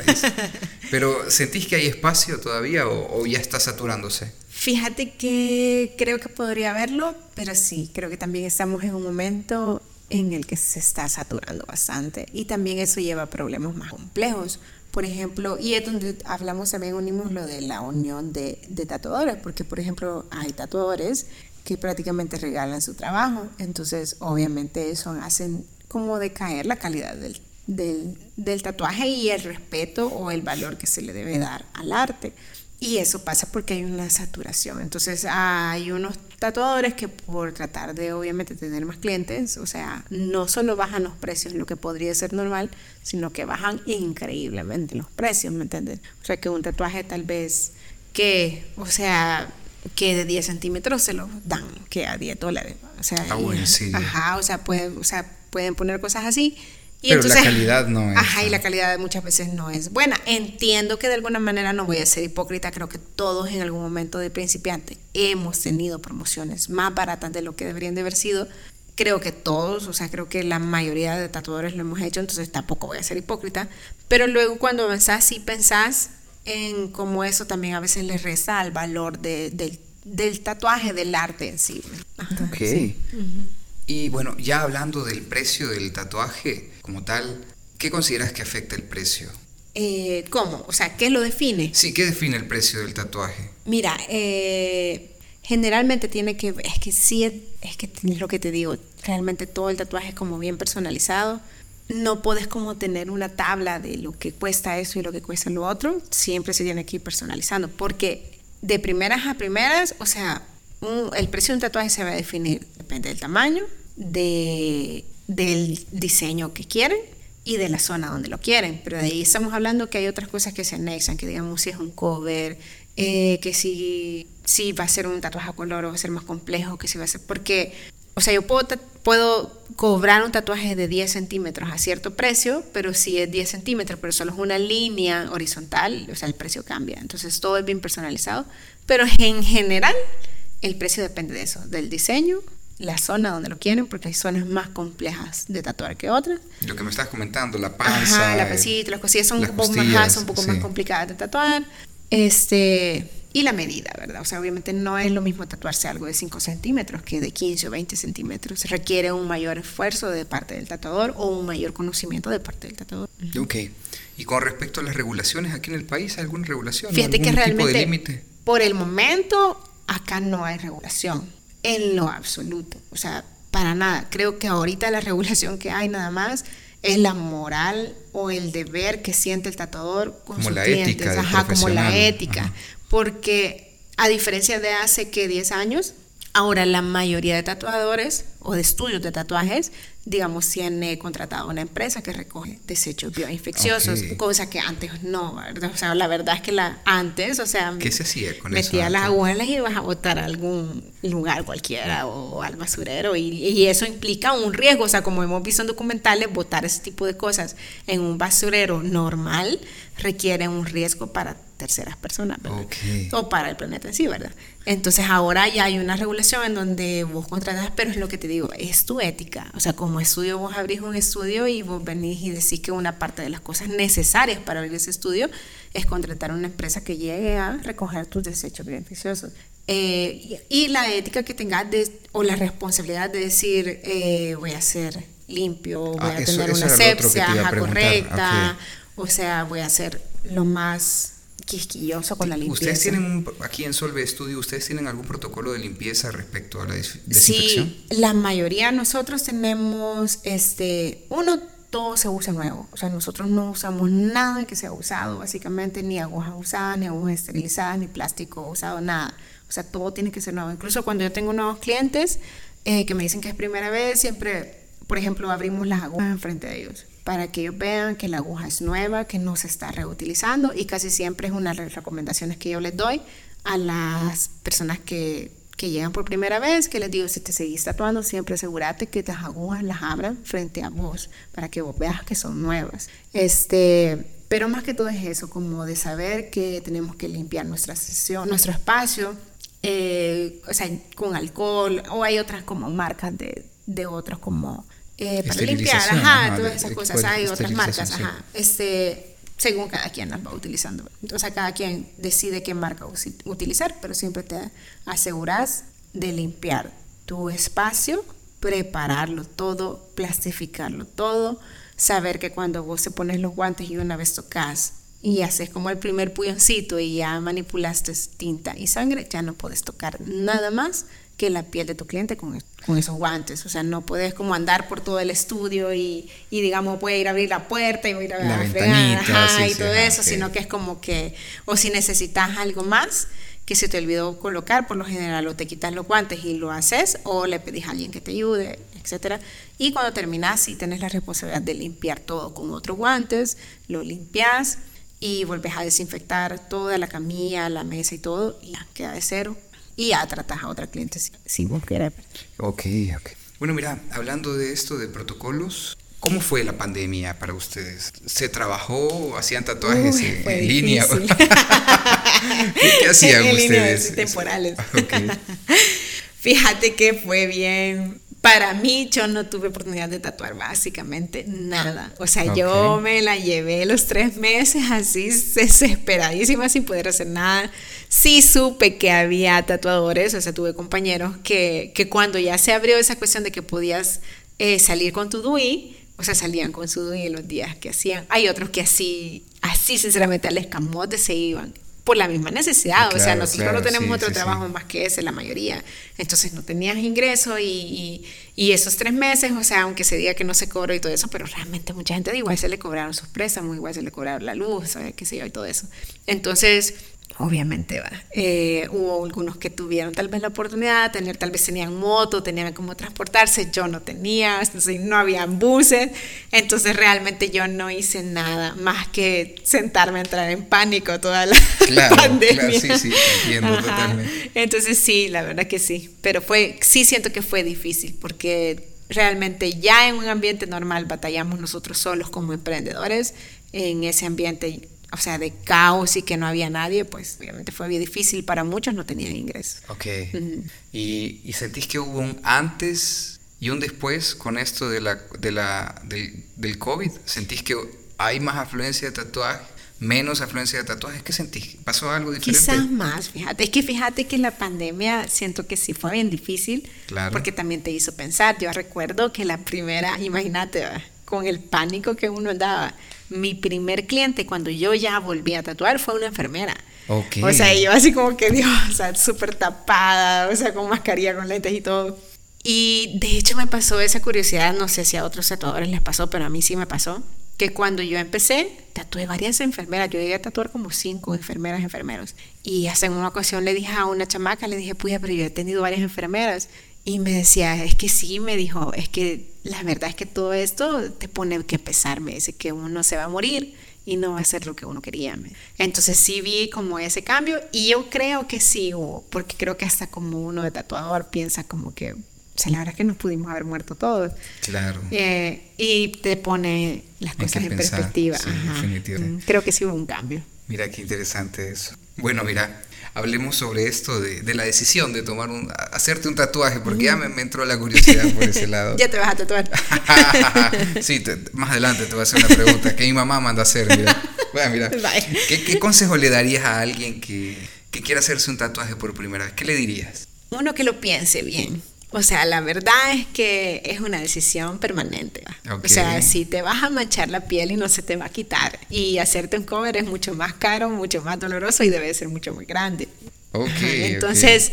Pero ¿sentís que hay espacio todavía o, o ya está saturándose? Fíjate que creo que podría haberlo, pero sí, creo que también estamos en un momento en el que se está saturando bastante y también eso lleva a problemas más complejos por ejemplo, y es donde hablamos también, unimos lo de la unión de, de tatuadores, porque por ejemplo hay tatuadores que prácticamente regalan su trabajo, entonces obviamente eso hacen como decaer la calidad del, del, del, tatuaje y el respeto o el valor que se le debe dar al arte. Y eso pasa porque hay una saturación. Entonces hay unos tatuadores que por tratar de obviamente tener más clientes, o sea, no solo bajan los precios, lo que podría ser normal, sino que bajan increíblemente los precios, ¿me entiendes? O sea, que un tatuaje tal vez que, o sea, que de 10 centímetros se lo dan, que a 10 dólares. O sea, ah, bueno, sí. Ajá, o sea, o sea, pueden poner cosas así pero la calidad no es. Ajá, y la calidad muchas veces no es buena. Entiendo que de alguna manera no voy a ser hipócrita, creo que todos en algún momento de principiante hemos tenido promociones más baratas de lo que deberían de haber sido. Creo que todos, o sea, creo que la mayoría de tatuadores lo hemos hecho, entonces tampoco voy a ser hipócrita. Pero luego cuando avanzás, sí pensás en cómo eso también a veces le resta al valor de, del tatuaje, del arte en sí. ok. Y bueno, ya hablando del precio del tatuaje como tal, ¿qué consideras que afecta el precio Eh, ¿Cómo? O sea, ¿qué lo define? Sí, ¿qué define el precio del tatuaje? Mira, eh, generalmente tiene que, es que sí, es que es lo que te digo, realmente todo el tatuaje es como bien personalizado. No puedes como tener una tabla de lo que cuesta eso y lo que cuesta lo otro. Siempre se tiene que ir personalizando, porque de primeras a primeras, o sea, el precio de un tatuaje se va a definir, depende del tamaño, de, del diseño que quieren y de la zona donde lo quieren. Pero de ahí estamos hablando que hay otras cosas que se anexan, que digamos si es un cover, eh, que si, si va a ser un tatuaje a color o va a ser más complejo, que si va a ser... Porque, o sea, yo puedo, puedo cobrar un tatuaje de 10 centímetros a cierto precio, pero si es 10 centímetros, pero solo es una línea horizontal, o sea, el precio cambia. Entonces todo es bien personalizado, pero en general el precio depende de eso, del diseño, la zona donde lo quieren, porque hay zonas más complejas de tatuar que otras. Lo que me estás comentando, la panza. Ajá, la pancita, las cosillas son, un poco, más, un poco más complicadas de tatuar. Este, y la medida, ¿verdad? O sea, obviamente no es lo mismo tatuarse algo de 5 centímetros que de 15 o 20 centímetros. Requiere un mayor esfuerzo de parte del tatuador o un mayor conocimiento de parte del tatuador. Ok. Y con respecto a las regulaciones aquí en el país, ¿hay alguna regulación? Fíjate que realmente, por el momento, acá no hay regulación en lo absoluto. O sea, para nada. Creo que ahorita la regulación que hay nada más es la moral o el deber que siente el tatuador con sus clientes. Ajá, como la ética. Porque a diferencia de hace que 10 años, ahora la mayoría de tatuadores o de estudios de tatuajes digamos, tiene contratado una empresa que recoge desechos bioinfecciosos, cosa que antes no, ¿verdad? O sea, la verdad es que la, antes, o sea, ¿qué se hacía con metía las aguas y ibas a botar a algún lugar cualquiera o al basurero y, y, eso implica un riesgo, o sea, como hemos visto en documentales, botar ese tipo de cosas en un basurero normal requiere un riesgo para terceras personas, ¿verdad? O para el planeta en sí, ¿verdad? Entonces ahora ya hay una regulación en donde vos contratas, pero es lo que te digo, es tu ética. O sea, como estudio vos abrís un estudio y vos venís y decís que una parte de las cosas necesarias para abrir ese estudio es contratar una empresa que llegue a recoger tus desechos beneficiosos. Eh, y, la ética que tengas o la responsabilidad de decir, eh, voy a ser limpio, voy ah, a tener una asepsia correcta, o sea, voy a ser lo más quisquilloso con la limpieza. ¿Ustedes tienen, aquí en Solve Studio, ustedes tienen algún protocolo de limpieza respecto a la desinfección? Sí, la mayoría nosotros tenemos, este, uno, todo se usa nuevo. O sea, nosotros no usamos nada que sea usado, básicamente, ni agujas usadas, ni agujas esterilizadas, ni plástico usado, nada. O sea, todo tiene que ser nuevo. Incluso cuando yo tengo nuevos clientes eh, que me dicen que es primera vez, siempre, por ejemplo, abrimos las agujas enfrente de ellos para que ellos vean que la aguja es nueva, que no se está reutilizando y casi siempre es una de las recomendaciones que yo les doy a las personas que, que llegan por primera vez, que les digo, si te seguís tatuando, siempre asegúrate que las agujas las abran frente a vos, para que vos veas que son nuevas. Este, pero más que todo es eso, como de saber que tenemos que limpiar nuestra sesión, nuestro espacio, eh, o sea, con alcohol, o hay otras como marcas de, de otros como eh, para limpiar, ajá, todas esas cosas. Hay otras marcas, ajá. Este, según cada quien las va utilizando. Entonces, cada quien decide qué marca utilizar, pero siempre te aseguras de limpiar tu espacio, prepararlo todo, plastificarlo todo, saber que cuando vos te pones los guantes y una vez tocas y haces como el primer puñoncito y ya manipulaste tinta y sangre, ya no puedes tocar nada más que la piel de tu cliente con, con, esos guantes. O sea, no puedes como andar por todo el estudio y, y digamos, puede ir a abrir la puerta y voy a ir a, la fregar, y todo eso, sino que es como que, o si necesitas algo más que se te olvidó colocar, por lo general, o te quitas los guantes y lo haces, o le pedís a alguien que te ayude, etcétera. Y cuando terminas, si tienes la responsabilidad de limpiar todo con otros guantes, lo limpias y vuelves a desinfectar toda la camilla, la mesa y todo, y ya queda de cero y ya tratas a otra cliente si, vos querés. Ok, ok. Bueno, mira, hablando de esto de protocolos, ¿cómo fue la pandemia para ustedes? ¿Se trabajó, hacían tatuajes en, línea? ¿Qué, hacían ustedes? temporales. Fíjate que fue bien para mí yo no tuve oportunidad de tatuar básicamente nada. O sea, yo me la llevé los tres meses así desesperadísima sin poder hacer nada. Sí supe que había tatuadores, o sea, tuve compañeros que, que cuando ya se abrió esa cuestión de que podías eh, salir con tu DUI, o sea, salían con su y los días que hacían. Hay otros que así, así sinceramente al escamote se iban por la misma necesidad. o sea, nosotros no tenemos otro trabajo más que ese, la mayoría. Entonces no tenías ingreso y, y, esos tres meses, o sea, aunque se diga que no se cobró y todo eso, pero realmente mucha gente igual se le cobraron sus préstamos, igual se le cobraron la luz, qué sé yo, y todo eso. Entonces, obviamente va. Eh, hubo algunos que tuvieron tal vez la oportunidad de tener, tal vez tenían moto, tenían cómo transportarse, yo no tenía, entonces no había buses, entonces realmente yo no hice nada más que sentarme a entrar en pánico toda la pandemia. sí, sí, entiendo totalmente. Entonces sí, la verdad que sí, pero fue, sí siento que fue difícil porque realmente ya en un ambiente normal batallamos nosotros solos como emprendedores, en ese ambiente o sea, de caos y que no había nadie, pues obviamente fue bien difícil. Para muchos no tenían ingresos. Ok. ¿Y, ¿Y, sentís que hubo un antes y un después con esto de la, de la, del, del COVID? ¿Sentís que hay más afluencia de tatuajes? menos afluencia de tatuajes. ¿Qué sentís? ¿Pasó algo diferente? Quizás más, fíjate. Es que fíjate que la pandemia siento que sí fue bien difícil. Claro. Porque también te hizo pensar. Yo recuerdo que la primera, imagínate, con el pánico que uno daba mi primer cliente cuando yo ya volví a tatuar fue una enfermera. O sea, yo así como que, Dios, o sea, súper tapada, o sea, con mascarilla, con lentes y todo. Y de hecho me pasó esa curiosidad, no sé si a otros tatuadores les pasó, pero a mí sí me pasó, que cuando yo empecé, tatué varias enfermeras, yo llegué a tatuar como cinco enfermeras, enfermeros. Y hasta en una ocasión le dije a una chamaca, le dije, pues, pero yo he tenido varias enfermeras. Y me decía, es que sí, me dijo, es que la verdad es que todo esto te pone que pesar, me dice que uno se va a morir y no va a ser lo que uno quería. Entonces sí vi como ese cambio y yo creo que sí hubo, porque creo que hasta como uno de tatuador piensa como que, o sea, la verdad es que nos pudimos haber muerto todos. Claro. Eh, y te pone las cosas en perspectiva. Mm, creo que sí hubo un cambio. Mira qué interesante eso. Bueno, mira, hablemos sobre esto de, de, la decisión de tomar un, hacerte un tatuaje, porque ya me, entró la curiosidad por ese lado. ya te vas a tatuar. sí, más adelante te voy a hacer una pregunta que mi mamá manda a hacer. Mira. Bueno, mira. ¿Qué, ¿Qué, consejo le darías a alguien que, que quiera hacerse un tatuaje por primera vez? ¿Qué le dirías? Uno que lo piense bien. O sea, la verdad es que es una decisión permanente. O sea, si te vas a manchar la piel y no se te va a quitar. Y hacerte un cover es mucho más caro, mucho más doloroso y debe ser mucho muy grande. Entonces,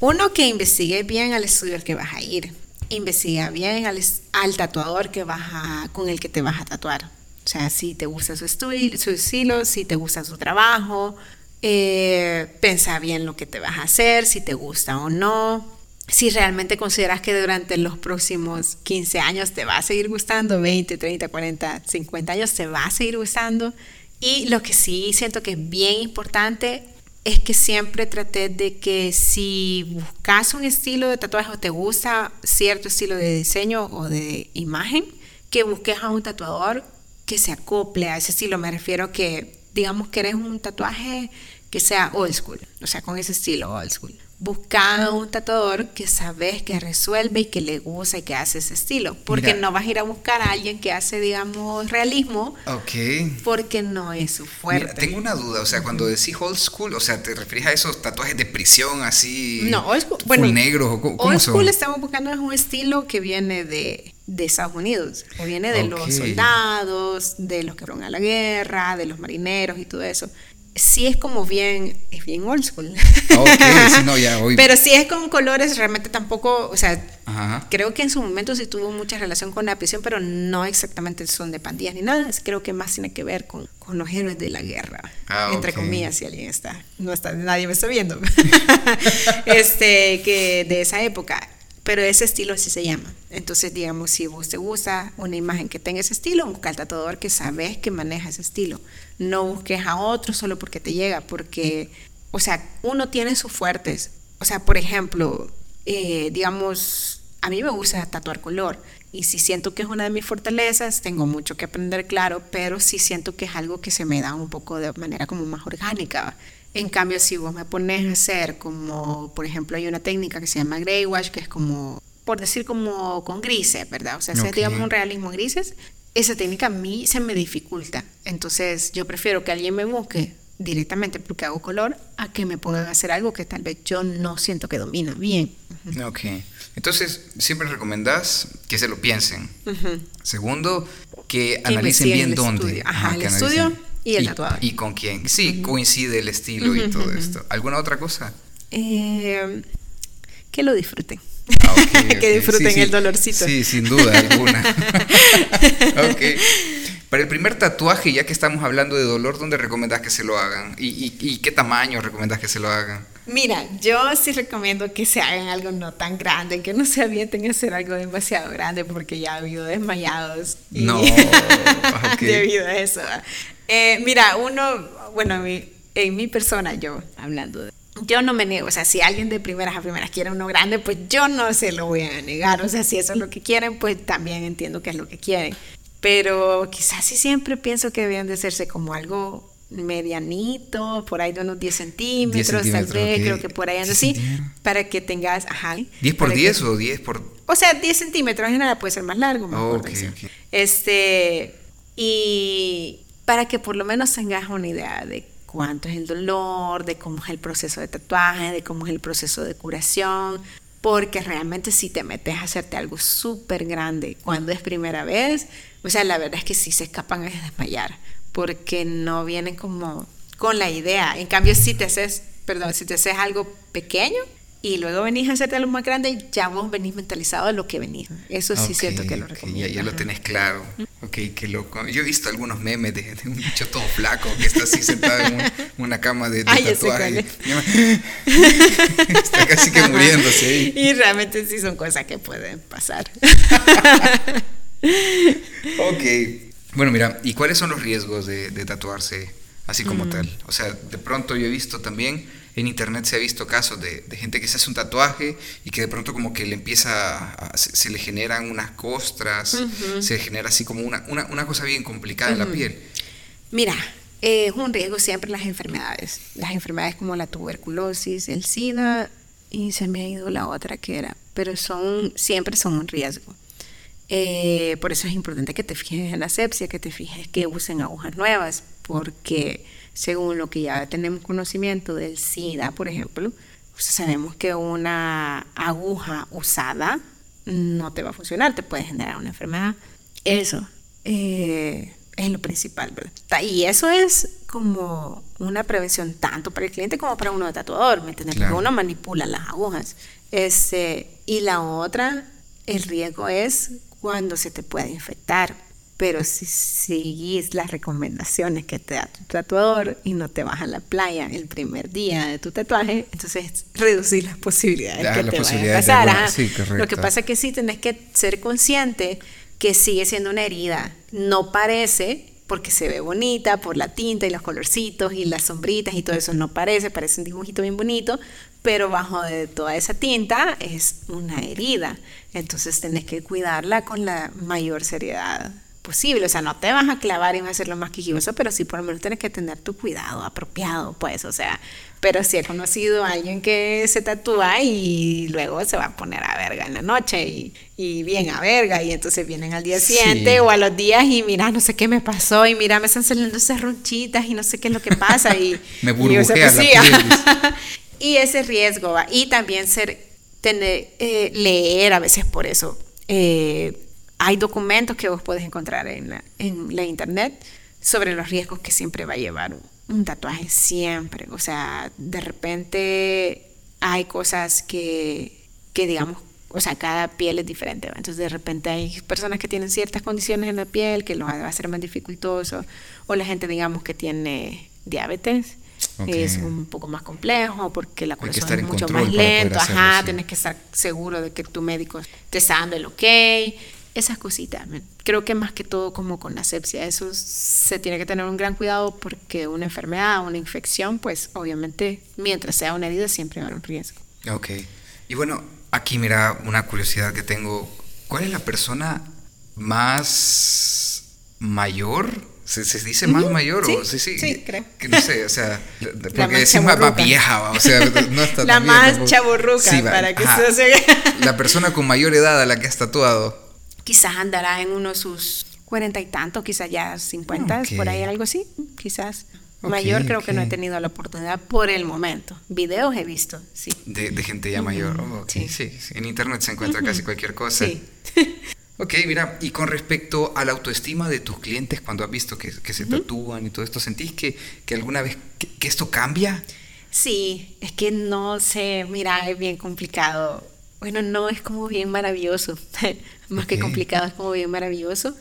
uno que investigue bien al estudio al que vas a ir. Investiga bien al, al tatuador que vas a, con el que te vas a tatuar. O sea, si te gusta su, estudio, su estilo, si te gusta su trabajo. Eh, pensa bien lo que te vas a hacer, si te gusta o no si realmente consideras que durante los próximos 15 años te va a seguir gustando, 20, 30, 40, 50 años te va a seguir gustando. Y lo que sí siento que es bien importante es que siempre trates de que si buscas un estilo de tatuaje o te gusta cierto estilo de diseño o de imagen, que busques a un tatuador que se acople a ese estilo. Me refiero que, digamos que eres un tatuaje que sea old school, o sea, con ese estilo old school busca un tatuador que sabes que resuelve y que le gusta y que hace ese estilo. Porque no vas a ir a buscar a alguien que hace, digamos, realismo. Ok. Porque no es su fuerte. tengo una duda, o sea, cuando decís old school, o sea, ¿te refieres a esos tatuajes de prisión así? No, old school. Bueno, negros, ¿cómo old school estamos buscando es un estilo que viene de, de Estados Unidos, o viene de los soldados, de los que fueron a la guerra, de los marineros y todo eso sí es como bien, es bien old school. Pero si es con colores, realmente tampoco, o sea, creo que en su momento sí tuvo mucha relación con la prisión, pero no exactamente son de pandillas ni nada. Creo que más tiene que ver con, con los héroes de la guerra, ah, entre comillas, si alguien está, no está, nadie me está viendo. este, que de esa época pero ese estilo así se llama. Entonces, digamos, si vos te gusta una imagen que tenga ese estilo, busca al tatuador que sabes que maneja ese estilo. No busques a otro solo porque te llega, porque, o sea, uno tiene sus fuertes. O sea, por ejemplo, eh, digamos, a mí me gusta tatuar color y si siento que es una de mis fortalezas, tengo mucho que aprender, claro, pero sí siento que es algo que se me da un poco de manera como más orgánica. En cambio, si vos me pones a hacer como, por ejemplo, hay una técnica que se llama gray wash, que es como, por decir, como con grises, ¿verdad? O sea, si digamos un realismo grises, esa técnica a mí se me dificulta. Entonces, yo prefiero que alguien me busque directamente porque hago color a que me pongan a hacer algo que tal vez yo no siento que domina bien. Ok. Entonces, siempre recomendás que se lo piensen. Segundo, que, analicen bien dónde. Ajá, el estudio y el tatuador. Y con quién. Sí, coincide el estilo y todo esto. ¿Alguna otra cosa? Eh, que lo disfruten. Ah, que disfruten el dolorcito. Sí, sin duda alguna. ok. Para el primer tatuaje, ya que estamos hablando de dolor, ¿dónde recomendás que se lo hagan? ¿Y, qué tamaño recomendás que se lo hagan? Mira, yo sí recomiendo que se hagan algo no tan grande, que no se avienten a hacer algo demasiado grande, porque ya ha habido desmayados. no, debido a eso. Eh, mira, uno, bueno, en mi persona, yo hablando de yo no me niego, o sea, si alguien de primeras a primeras quiere uno grande, pues yo no se lo voy a negar, o sea, si eso es lo que quieren, pues también entiendo que es lo que quieren. Pero quizás sí siempre pienso que deben de hacerse como algo medianito, por ahí de unos 10 centímetros, tal vez, creo que por ahí ando así, para que tengas, ajá. ¿10 por 10 o 10 por...? O sea, 10 centímetros en general puede ser más largo, mejor Este, y para que por lo menos tengas una idea de cuánto es el dolor, de cómo es el proceso de tatuaje, de cómo es el proceso de curación, porque realmente si te metes a hacerte algo súper grande cuando es primera vez, o sea, la verdad es que sí se escapan a desmayar, porque no vienen como con la idea. En cambio, si te haces, perdón, si te haces algo pequeño, y luego venís a hacerte algo más grande y ya vos venís mentalizado de lo que venís. Eso sí es cierto que lo recomiendo. Ya, lo tenés claro. Ok, qué loco. Yo he visto algunos memes de, un bicho todo flaco que está así sentado en una cama de, tatuaje. está casi que muriéndose ahí. Y realmente sí son cosas que pueden pasar. ok. Bueno, mira, ¿y cuáles son los riesgos de, tatuarse así como mm. tal? O sea, de pronto yo he visto también en internet se ha visto casos de, gente que se hace un tatuaje y que de pronto como que le empieza, se, le generan unas costras, se genera así como una, una, cosa bien complicada en la piel. Mira, es un riesgo siempre las enfermedades. Las enfermedades como la tuberculosis, el SIDA y se me ha ido la otra que era, pero son siempre son un riesgo. Eh, por eso es importante que te fijes en la sepsia, que te fijes que usen agujas nuevas, porque según lo que ya tenemos conocimiento del SIDA, por ejemplo, pues sabemos que una aguja usada no te va a funcionar, te puede generar una enfermedad. Eso eh, es lo principal, ¿verdad? Y eso es como una prevención tanto para el cliente como para uno de tatuador, ¿me entiendes? Porque uno manipula las agujas. Este, y la otra, el riesgo es cuando se te puede infectar pero si seguís las recomendaciones que te da tu tatuador y no te vas a la playa el primer día de tu tatuaje, entonces reducir las posibilidades que te vayan a pasar. Lo que pasa es que sí tenés que ser consciente que sigue siendo una herida. No parece, porque se ve bonita por la tinta y los colorcitos y las sombritas y todo eso, no parece, parece un dibujito bien bonito, pero bajo de toda esa tinta es una herida. Entonces tenés que cuidarla con la mayor seriedad posible. O sea, no te vas a clavar y vas a hacer lo más quijimoso, pero sí por lo menos tienes que tener tu cuidado apropiado, pues. O sea, pero sí he conocido a alguien que se tatúa y luego se va a poner a verga en la noche y, y bien a verga. Y entonces vienen al día siguiente o a los días y mira, no sé qué me pasó y mira, me están saliendo esas ronchitas y no sé qué es lo que pasa. Y, me burbujea y, y ese riesgo va. Y también ser, tener, eh, leer a veces por eso. Eh, hay documentos que vos podés encontrar en la, en la internet sobre los riesgos que siempre va a llevar un, tatuaje, siempre. O sea, de repente hay cosas que, que digamos, o sea, cada piel es diferente. Entonces, de repente hay personas que tienen ciertas condiciones en la piel que lo va a hacer más dificultoso, o la gente, digamos, que tiene diabetes. Es un poco más complejo porque la curación es mucho más lenta. Ajá, tienes que estar seguro de que tu médico te está dando el ok esas cositas. Creo que más que todo como con la sepsia, eso se tiene que tener un gran cuidado porque una enfermedad, una infección, pues obviamente mientras sea una herida siempre va a haber un riesgo. Ok. Y bueno, aquí mira una curiosidad que tengo. ¿Cuál es la persona más mayor? ¿Se, dice más mayor? Sí, o, sí, sí, creo. Que no sé, o sea, porque es más, vieja, o sea, no está La más chaburruca, para que se La persona con mayor edad a la que has tatuado quizás andará en uno de sus cuarenta y tantos, quizás ya cincuenta, por ahí algo así, quizás. Mayor creo que no he tenido la oportunidad por el momento. Videos he visto, sí. De, gente ya mayor. Oh, sí. sí. En internet se encuentra casi cualquier cosa. Sí. ok, mira, y con respecto a la autoestima de tus clientes, cuando has visto que, se tatúan y todo esto, ¿sentís que, que alguna vez que, esto cambia? Sí, es que no sé, mira, es bien complicado. Bueno, no, es como bien maravilloso. Más que complicado, es como bien maravilloso.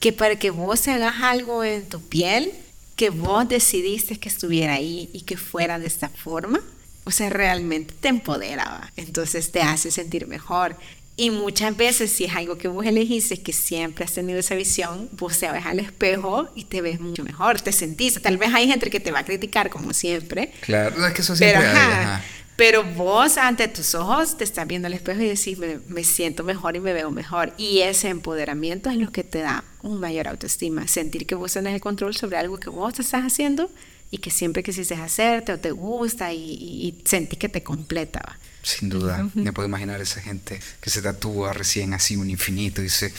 Que para que vos hagas algo en tu piel, que vos decidiste que estuviera ahí y que fuera de esta forma, o sea, realmente te empoderaba. Entonces te hace sentir mejor. Y muchas veces, si es algo que vos elegiste, que siempre has tenido esa visión, vos te ves al espejo y te ves mucho mejor, te sentís. Tal vez hay gente que te va a criticar, como siempre. Claro, es que eso siempre hay, pero vos ante tus ojos te estás viendo al espejo y decís, me, siento mejor y me veo mejor. Y ese empoderamiento es lo que te da un mayor autoestima. Sentir que vos tenés el control sobre algo que vos estás haciendo y que siempre quisiste hacerte o te gusta y, y, sentís que te completa. Sin duda, me puedo imaginar esa gente que se tatúa recién así un infinito y dice,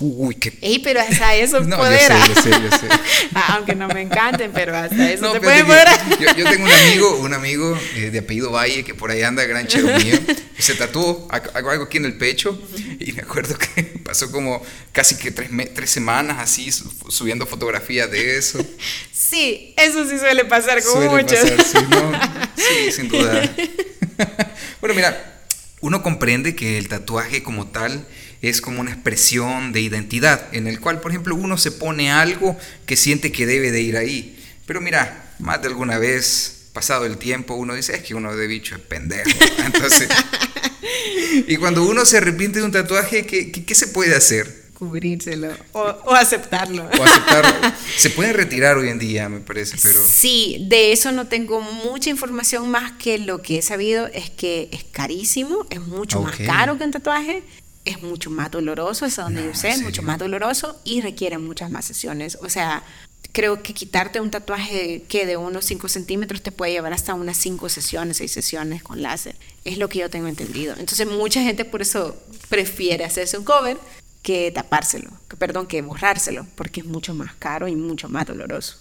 uy, qué... Ey, pero hasta eso no, poder. Yo sé, yo sé, ah, Aunque no me encanten, pero hasta eso te puede poder. Yo, yo, tengo un amigo, un amigo eh, de apellido Valle que por ahí anda, gran chero mío, y se tatuó algo, algo aquí en el pecho y me acuerdo que pasó como casi que tres, tres semanas así subiendo fotografías de eso. Sí, eso sí suele pasar con suele muchos. Pasar, sí, no, sí, sin duda. bueno, mira, uno comprende que el tatuaje como tal es como una expresión de identidad, en el cual, por ejemplo, uno se pone algo que siente que debe de ir ahí. Pero mira, más de alguna vez, pasado el tiempo, uno dice, es que uno de bicho es pendejo. Y cuando uno se arrepiente de un tatuaje, ¿qué, qué, se puede hacer? Cubrírselo o, o, aceptarlo. O aceptarlo. Se puede retirar hoy en día, me parece, pero... Sí, de eso no tengo mucha información más que lo que he sabido es que es carísimo, es mucho más caro que un tatuaje es mucho más doloroso, es donde yo sé, es mucho más doloroso y requiere muchas más sesiones. O sea, creo que quitarte un tatuaje que de unos 5 centímetros te puede llevar hasta unas 5 sesiones, 6 sesiones con láser. Es lo que yo tengo entendido. Entonces mucha gente por eso prefiere hacerse un cover que tapárselo, que, perdón, que borrárselo, porque es mucho más caro y mucho más doloroso.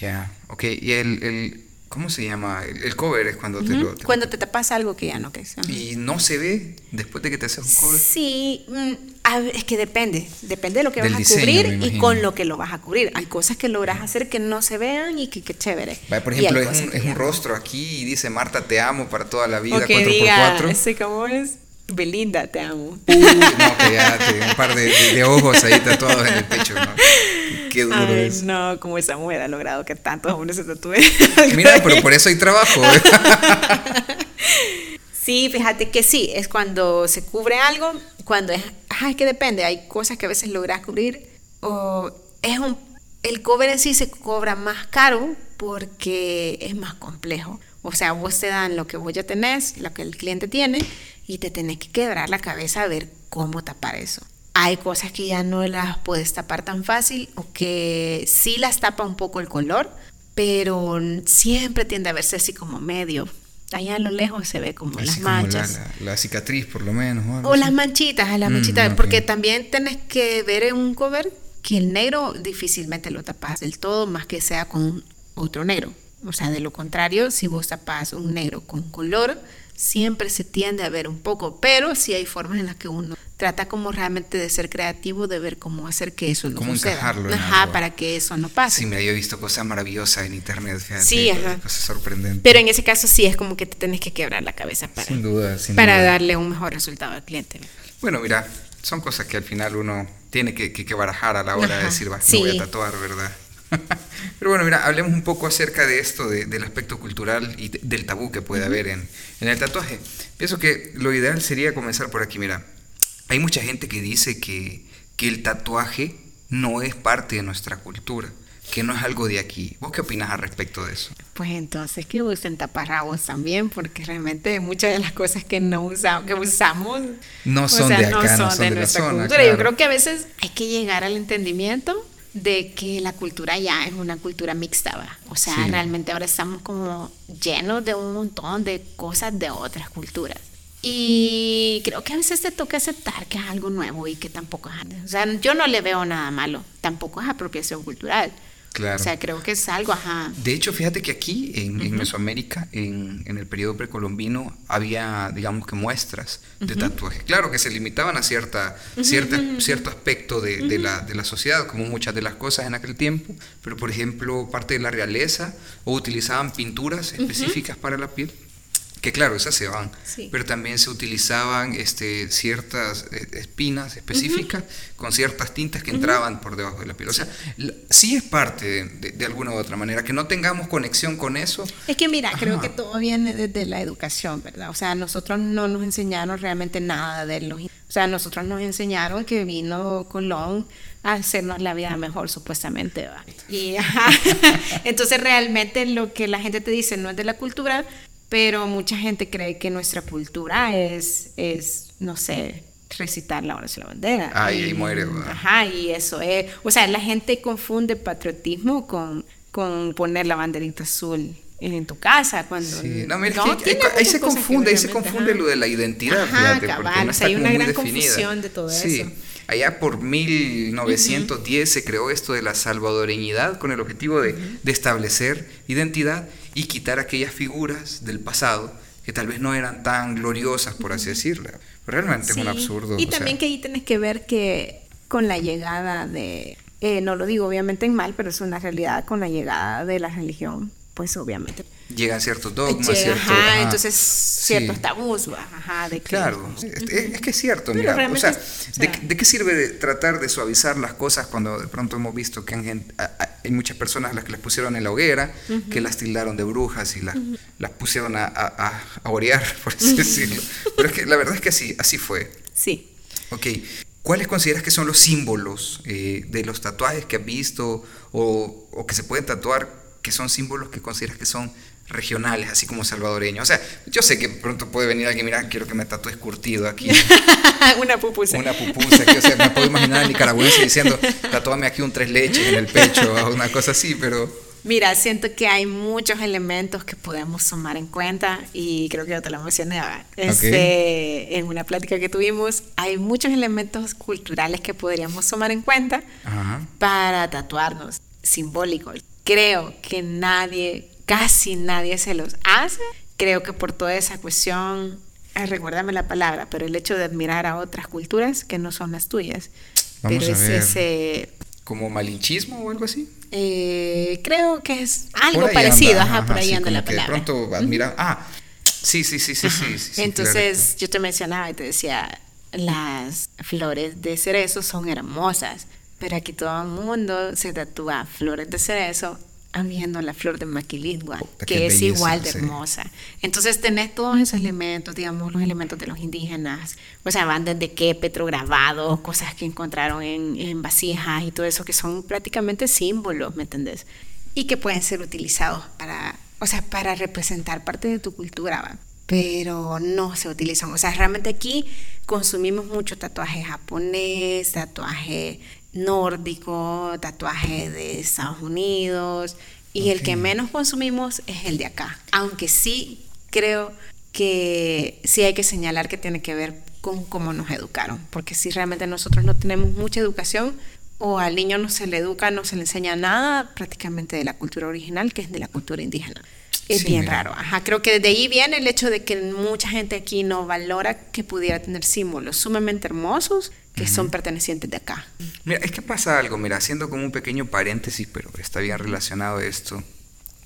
Ya, ok. ¿Y el, ¿Cómo se llama? El, cover es cuando te lo... cuando te tapas algo que ya no crees. ¿Y no se ve después de que te haces un cover? Sí, mm, es que depende. Depende de lo que vas a cubrir y con lo que lo vas a cubrir. Hay cosas que logras hacer que no se vean y que, que chévere. por ejemplo, es un, es un, rostro aquí y dice Marta te amo para toda la vida, 4x4. Ese cómo es. Belinda, te amo. Uy, no, que ya un par de, de, ojos ahí tatuados en el pecho, ¿no? Qué duro Ay, es. No, como esa mujer ha logrado que tantos hombres se tatúen. Mira, pero por eso hay trabajo. sí, fíjate que sí, es cuando se cubre algo, cuando es, es que depende, hay cosas que a veces logras cubrir, o es un, el cover en sí se cobra más caro porque es más complejo. O sea, vos te dan lo que vos ya tenés, lo que el cliente tiene, y te tenés que quebrar la cabeza a ver cómo tapar eso. Hay cosas que ya no las puedes tapar tan fácil o que sí las tapa un poco el color, pero siempre tiende a verse así como medio. Allá a lo lejos se ve como las manchas. la, cicatriz, por lo menos. O, las manchitas, las mm, manchitas, porque también tenés que ver en un cover que el negro difícilmente lo tapas del todo, más que sea con otro negro. O sea, de lo contrario, si vos tapas un negro con color, siempre se tiende a ver un poco, pero sí hay formas en las que uno trata como realmente de ser creativo, de ver cómo hacer que eso no ¿Cómo encajarlo Ajá, para que eso no pase. Sí, me he visto cosas maravillosas en internet, fíjate, sí, cosas sorprendentes. Pero en ese caso sí es como que te tenés que quebrar la cabeza para, sin duda, para darle un mejor resultado al cliente. Bueno, mira, son cosas que al final uno tiene que, que, barajar a la hora de decir, va, me voy a tatuar, ¿verdad? Pero bueno, mira, hablemos un poco acerca de esto, del aspecto cultural y del tabú que puede haber en, en el tatuaje. Pienso que lo ideal sería comenzar por aquí, mira. Hay mucha gente que dice que, que el tatuaje no es parte de nuestra cultura, que no es algo de aquí. ¿Vos qué opinas al respecto de eso? Pues entonces que usen taparrabos también, porque realmente muchas de las cosas que no usamos, que usamos no son de acá, no son, de, nuestra cultura. Yo creo que a veces hay que llegar al entendimiento de que la cultura ya es una cultura mixta, O sea, realmente ahora estamos como llenos de un montón de cosas de otras culturas. Y creo que a veces te toca aceptar que es algo nuevo y que tampoco es... O sea, yo no le veo nada malo, tampoco es apropiación cultural. Claro. O sea, creo que es algo, ajá. De hecho, fíjate que aquí en, Mesoamérica, en, el periodo precolombino, había, digamos que muestras de tatuajes. Claro que se limitaban a cierta, cierta cierto aspecto de, la, de la sociedad, como muchas de las cosas en aquel tiempo, pero por ejemplo, parte de la realeza, o utilizaban pinturas específicas para la piel que claro, esas se van, pero también se utilizaban este, ciertas eh, espinas específicas con ciertas tintas que entraban por debajo de la piel. O sea, sí es parte de, alguna u otra manera, que no tengamos conexión con eso. Es que mira, creo que todo viene desde la educación, ¿verdad? O sea, nosotros no nos enseñaron realmente nada de los... O sea, nosotros nos enseñaron que vino Colón a hacernos la vida mejor, supuestamente. Y, entonces realmente lo que la gente te dice no es de la cultura, pero mucha gente cree que nuestra cultura es, es no sé, recitar la hora de la bandera. Ay, y, ahí muere. Ajá, y eso es, o sea, la gente confunde patriotismo con, con poner la banderita azul en tu casa cuando sí. no, mira, ahí se confunde ahí se confunde lo de la identidad ajá, cabal, o sea, hay una gran confusión de todo sí. eso allá por 1910 se creó esto de la salvadoreñidad con el objetivo de, de establecer identidad y quitar aquellas figuras del pasado que tal vez no eran tan gloriosas, por así decirlo. Realmente es un absurdo. Y también que ahí tienes que ver que con la llegada de, eh, no lo digo obviamente en mal, pero es una realidad con la llegada de la religión, pues obviamente llegan ciertos dogmas, ajá, entonces ciertos tabús, ajá, de Claro, es, que es cierto, mira, o sea, de, qué sirve tratar de suavizar las cosas cuando de pronto hemos visto que hay, muchas personas a las que las pusieron en la hoguera, que las tildaron de brujas y las, las pusieron a, a, orear, por así decirlo. Pero es que la verdad es que así, así fue. Sí. Ok. ¿Cuáles consideras que son los símbolos eh, de los tatuajes que has visto o, o que se pueden tatuar que son símbolos que consideras que son regionales, así como salvadoreños. O sea, yo sé que pronto puede venir alguien, mira, quiero que me tatúe escurtido aquí. una pupusa. Una pupusa, o sea, me puedo imaginar al nicaragüense diciendo, tatúame aquí un tres leches en el pecho, o una cosa así, pero... Mira, siento que hay muchos elementos que podemos tomar en cuenta y creo que yo te lo mencioné este, en una plática que tuvimos. Hay muchos elementos culturales que podríamos tomar en cuenta para tatuarnos simbólicos. Creo que nadie casi nadie se los hace. Creo que por toda esa cuestión, recuérdame la palabra, pero el hecho de admirar a otras culturas que no son las tuyas. Vamos a ver. ese... ¿Como malinchismo o algo así? Eh, creo que es algo parecido, ajá, por ahí anda la palabra. De pronto admira, ah, sí, sí, sí, sí, sí, Entonces yo te mencionaba y te decía, las flores de cerezo son hermosas, pero aquí todo el mundo se tatúa flores de cerezo viendo la flor de maquilingua, que es igual de hermosa. Entonces tenés todos esos elementos, digamos, los elementos de los indígenas, o sea, van desde que petrograbados, cosas que encontraron en, en vasijas y todo eso, que son prácticamente símbolos, ¿me entendés? Y que pueden ser utilizados para, o sea, para representar parte de tu cultura, pero no se utilizan. O sea, realmente aquí consumimos mucho tatuaje japonés, tatuaje nórdico, tatuaje de Estados Unidos y el que menos consumimos es el de acá. Aunque sí creo que sí hay que señalar que tiene que ver con cómo nos educaron, porque si realmente nosotros no tenemos mucha educación o al niño no se le educa, no se le enseña nada prácticamente de la cultura original, que es de la cultura indígena. Es bien raro. Ajá, creo que de ahí viene el hecho de que mucha gente aquí no valora que pudiera tener símbolos sumamente hermosos que son pertenecientes de acá. Mira, es que pasa algo, mira, haciendo como un pequeño paréntesis, pero está bien relacionado esto,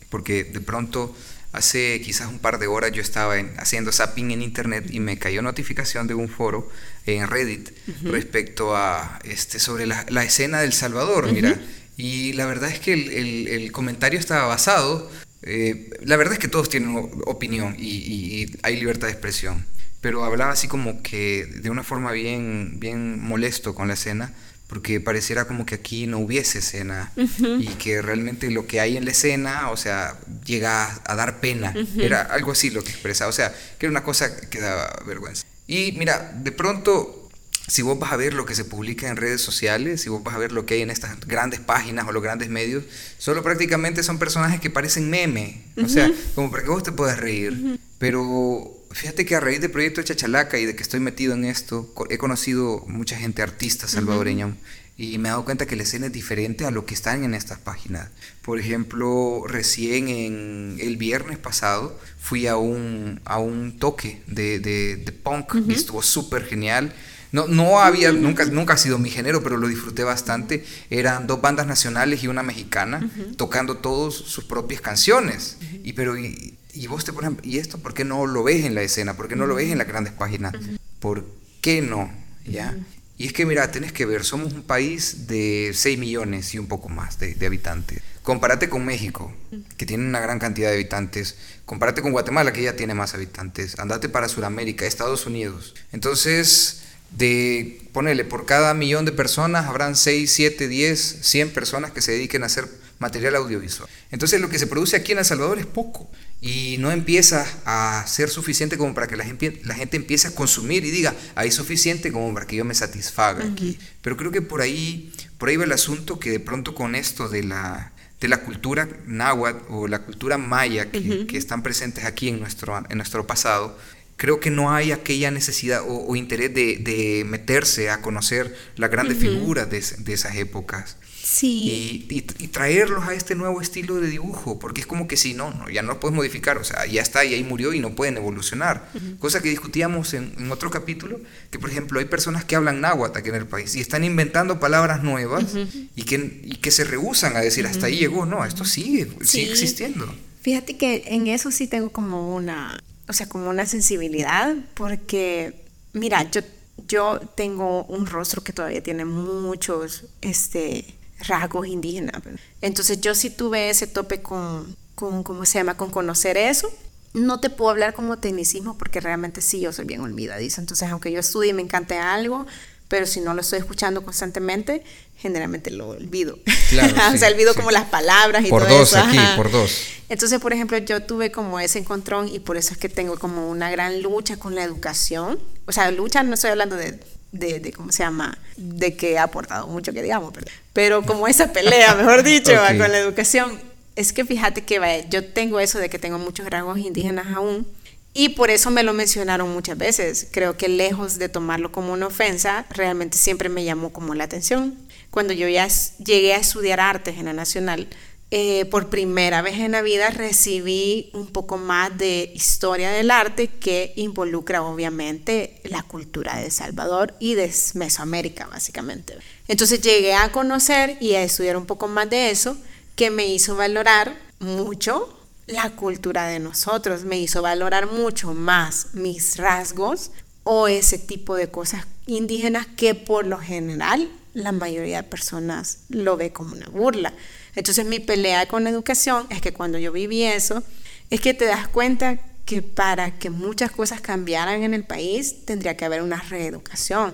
porque de pronto hace quizás un par de horas yo estaba haciendo zapping en internet y me cayó notificación de un foro en Reddit respecto a este sobre la, escena del Salvador, mira. Y la verdad es que el, comentario estaba basado, eh, la verdad es que todos tienen opinión y hay libertad de expresión pero hablaba así como que de una forma bien, bien molesto con la escena, porque pareciera como que aquí no hubiese escena y que realmente lo que hay en la escena, o sea, llega a, dar pena. Era algo así lo que expresaba, o sea, que era una cosa que daba vergüenza. Y mira, de pronto, si vos vas a ver lo que se publica en redes sociales, si vos vas a ver lo que hay en estas grandes páginas o los grandes medios, solo prácticamente son personajes que parecen meme, o sea, como para que vos te puedas reír, pero fíjate que a raíz del proyecto de Chachalaca y de que estoy metido en esto, he conocido mucha gente artista salvadoreña y me he dado cuenta que la escena es diferente a lo que están en estas páginas. Por ejemplo, recién en el viernes pasado fui a un, a un toque de, de, punk y estuvo súper genial. No, no había, nunca, nunca ha sido mi género, pero lo disfruté bastante. Eran dos bandas nacionales y una mexicana tocando todos sus propias canciones. Y pero y, vos te, ejemplo, ¿y esto por qué no lo ves en la escena? ¿Por qué no lo ves en las grandes páginas? ¿Por qué no? ¿Ya? Y es que mira, tenés que ver, somos un país de 6 millones y un poco más de, de habitantes. Compárate con México, que tiene una gran cantidad de habitantes. Compárate con Guatemala, que ya tiene más habitantes. Andate para Sudamérica, Estados Unidos. Entonces, de ponerle por cada millón de personas habrán 6, 7, 10, 100 personas que se dediquen a hacer material audiovisual. Entonces lo que se produce aquí en El Salvador es poco y no empieza a ser suficiente como para que la gente, la gente empiece a consumir y diga, hay suficiente como para que yo me satisfaga aquí. Pero creo que por ahí, por ahí va el asunto que de pronto con esto de la, de la cultura náhuatl o la cultura maya que, que están presentes aquí en nuestro, en nuestro pasado, creo que no hay aquella necesidad o, interés de, meterse a conocer las grandes figuras de, esas épocas. Sí. Y, traerlos a este nuevo estilo de dibujo, porque es como que si no, no, ya no lo puedes modificar, o sea, ya está y ahí murió y no pueden evolucionar. Cosa que discutíamos en, otro capítulo, que por ejemplo hay personas que hablan náhuatl aquí en el país y están inventando palabras nuevas y, que, que se rehusan a decir, hasta ahí llegó, no, esto sigue, sigue existiendo. Fíjate que en eso sí tengo como una, o sea, como una sensibilidad, porque, mira, yo, yo tengo un rostro que todavía tiene muchos este, rasgos indígenas. Entonces yo sí tuve ese tope con, con, ¿cómo se llama?, con conocer eso. No te puedo hablar como tecnicismo porque realmente sí, yo soy bien olvidadiza. Entonces, aunque yo estudie y me encante algo, pero si no lo estoy escuchando constantemente, generalmente lo olvido. Claro, o sea, olvido como las palabras y por todo dos aquí, por dos. Entonces, por ejemplo, yo tuve como ese encontrón y por eso es que tengo como una gran lucha con la educación. O sea, lucha no estoy hablando de, de, ¿cómo se llama? De que ha aportado mucho, que digamos, pero, pero como esa pelea, mejor dicho, con la educación. Es que fíjate que yo tengo eso de que tengo muchos rasgos indígenas aún y por eso me lo mencionaron muchas veces. Creo que lejos de tomarlo como una ofensa, realmente siempre me llamó como la atención. Cuando yo ya llegué a estudiar artes en la Nacional, eh, por primera vez en la vida recibí un poco más de historia del arte que involucra obviamente la cultura de Salvador y de Mesoamérica básicamente. Entonces llegué a conocer y a estudiar un poco más de eso que me hizo valorar mucho la cultura de nosotros, me hizo valorar mucho más mis rasgos o ese tipo de cosas indígenas que por lo general la mayoría de personas lo ve como una burla. Entonces mi pelea con la educación es que cuando yo viví eso, es que te das cuenta que para que muchas cosas cambiaran en el país tendría que haber una reeducación.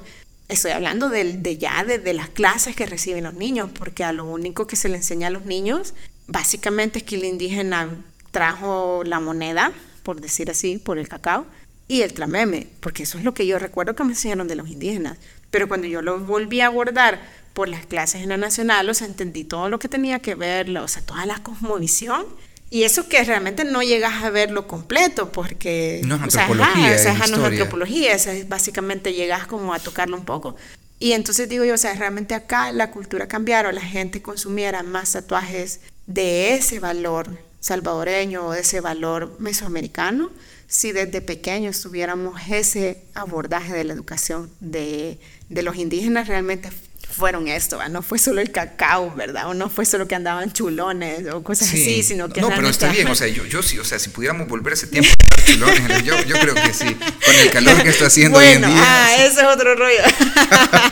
Estoy hablando de, ya de, las clases que reciben los niños, porque a lo único que se le enseña a los niños básicamente es que el indígena trajo la moneda, por decir así, por el cacao, y el trameme, porque eso es lo que yo recuerdo que me enseñaron de los indígenas. Pero cuando yo lo volví a abordar por las clases en la nacional, o sea, entendí todo lo que tenía que ver, o sea, toda la cosmovisión. Y eso que realmente no llegas a verlo completo, porque... No es antropología, o sea, no es antropología, básicamente llegas como a tocarlo un poco. Y entonces digo yo, o sea, realmente acá la cultura cambiaron, la gente consumiera más tatuajes de ese valor salvadoreño o de ese valor mesoamericano, si desde pequeños tuviéramos ese abordaje de la educación de, de los indígenas realmente fueron esto, no fue solo el cacao, ¿verdad? O no fue solo que andaban chulones o cosas así, sino que... No, pero está bien, o sea, yo, yo sí, o sea, si pudiéramos volver ese tiempo chulones, yo, yo creo que sí, con el calor que está haciendo hoy en día. Ah, ese es otro rollo.